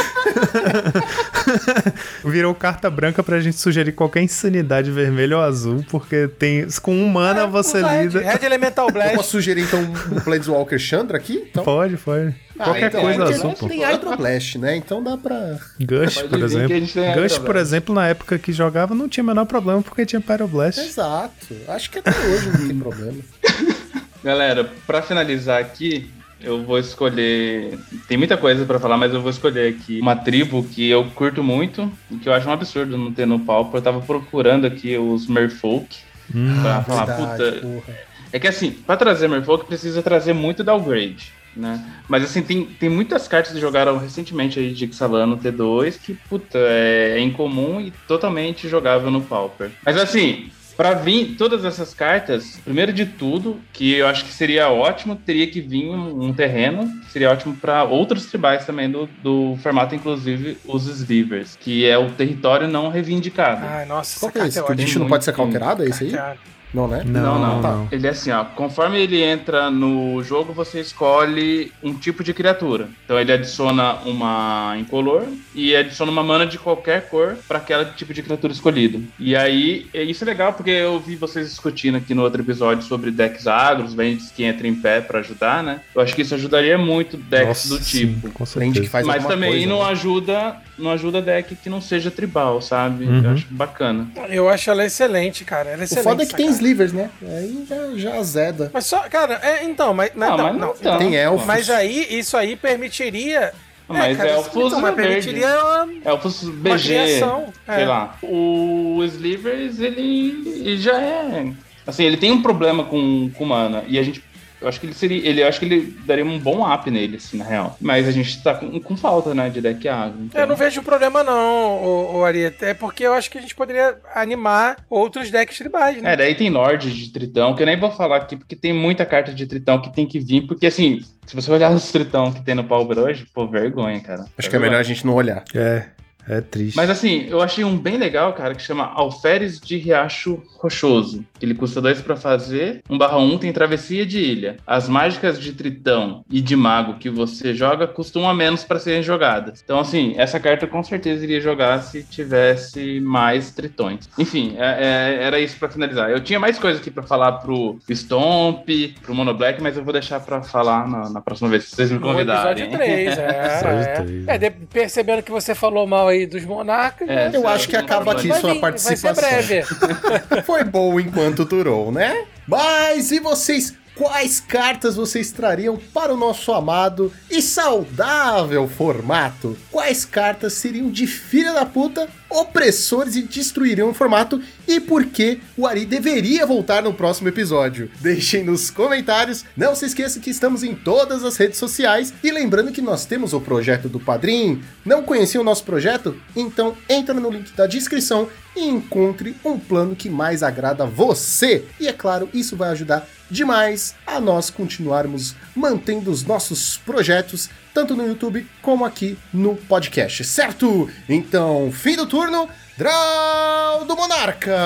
Virou carta branca pra gente sugerir qualquer insanidade vermelho ou azul, porque tem. Com um mana você Red, lida. Red Elemental Eu Blast. posso sugerir então um Planeswalker Chandra aqui? Então, Pode, pode. Ah, Qualquer então, coisa porque azul, pô. Tem Hydroblast, né? Então dá pra. Gush, por exemplo. Gush, por exemplo, na época que jogava, não tinha o menor problema porque tinha Pyroblast. Exato. Acho que até hoje não tem problema. Galera, pra finalizar aqui, eu vou escolher. Tem muita coisa pra falar, mas eu vou escolher aqui uma tribo que eu curto muito e que eu acho um absurdo não ter no palco. Eu tava procurando aqui os Merfolk Hum, pra falar, Verdade, puta. porra. É que assim, pra trazer Merfolk precisa trazer muito downgrade, né? Mas assim, tem, tem muitas cartas que jogaram recentemente aí de Ixalan T2 que, puta, é, é incomum e totalmente jogável no Pauper. Mas assim, pra vir todas essas cartas, primeiro de tudo, que eu acho que seria ótimo, teria que vir um, um terreno, que seria ótimo pra outros tribais também do, do formato, inclusive os Slivers, que é o território não reivindicado. Ai, nossa, Qual essa que é esse? é Que o não pode ser counterado? É esse aí? Cara, Não, né? Não, Não, não, não. Ele é assim, ó. Conforme ele entra no jogo, você escolhe um tipo de criatura. Então ele adiciona uma incolor e adiciona uma mana de qualquer cor para aquele tipo de criatura escolhido. E aí, é- isso é legal porque eu vi vocês discutindo aqui no outro episódio sobre decks agros, bands que entram em pé para ajudar, né? Eu acho que isso ajudaria muito decks Nossa, do sim, tipo. com Frente que certeza. faz Mas também coisa, não né? ajuda, não ajuda deck que não seja tribal, sabe? Uhum. Eu acho bacana. eu acho ela excelente, cara. Ela é O excelente. foda é que tem. Slivers, né? Aí já, já azeda. Mas só, cara, é, então, mas. Não, não, mas não tanto. Tem elfos. Mas aí, isso aí permitiria. Mas cara, é o isso- Fuso então, mas permitiria uma, Elfos uma BG, criação. sei é. lá. O Slivers, ele, ele já é. Assim, ele tem um problema com, com mana. E a gente. Eu acho que ele seria. Ele, eu acho que ele daria um bom up nele, assim, na real. Mas a gente tá com, com falta, né, de deck agro. então- Eu não vejo problema, não, o, o Ari. É porque eu acho que a gente poderia animar outros decks tribais, né? É, daí tem Lorde de Tritão, que eu nem vou falar aqui, porque tem muita carta de Tritão que tem que vir, porque assim, se você olhar os Tritão que tem no Pauper hoje, pô, vergonha, cara. Acho que é melhor a gente não olhar. É, é triste. Mas assim, eu achei um bem legal, cara, que chama Alferes de Riacho Rochoso. Ele custa 2 pra fazer, 1 barra 1 tem travessia de ilha. As mágicas de Tritão e de Mago que você joga custam um a menos pra serem jogadas. Então, assim, essa carta com certeza iria jogar se tivesse mais Tritões. Enfim, é- é- era isso pra finalizar. Eu tinha mais coisa aqui pra falar pro Stomp, pro Mono Black, mas eu vou deixar pra falar na, na próxima vez, se vocês me No convidarem. episódio 3, é. Episódio é. três, É, de- percebendo que você falou mal aí dos monarcas. É, Eu acho que acaba aqui vai sua vir, participação. Vai ser breve. Foi bom enquanto durou, né? Mas e vocês? Quais cartas vocês trariam para o nosso amado e saudável formato? Quais cartas seriam de filha da puta, opressores e destruiriam o formato? E por que o Ari deveria voltar no próximo episódio? Deixem nos comentários. Não se esqueça que estamos em todas as redes sociais. E lembrando que nós temos o projeto do Padrim. Não conhecia o nosso projeto? Então entra no link da descrição e encontre um plano que mais agrada você. E é claro, isso vai ajudar demais a nós continuarmos mantendo os nossos projetos, tanto no YouTube como aqui no podcast, certo? Então, fim do turno, Draw do Monarca!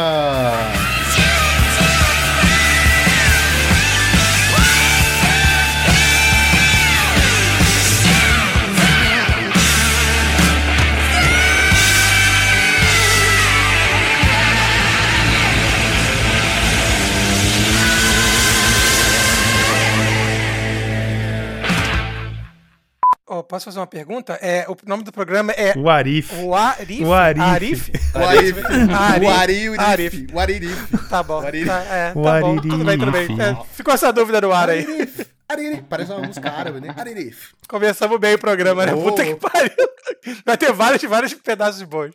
Ó, posso fazer uma pergunta? É, o nome do programa é O Arif. o Arif. O Arif. Arif? O Arif, Arif. o Ari, o Arif. Arif, o Aririf. Tá bom. Arif. Tá, é, O tá bom. Tudo bem, tudo bem. Arif. É, ficou essa dúvida no ar aí. Aririf, Aririf. Parece uma música árabe, né? Aririf. Começamos bem o programa, né? Oh. Puta que pariu. Vai ter vários, vários pedaços bons.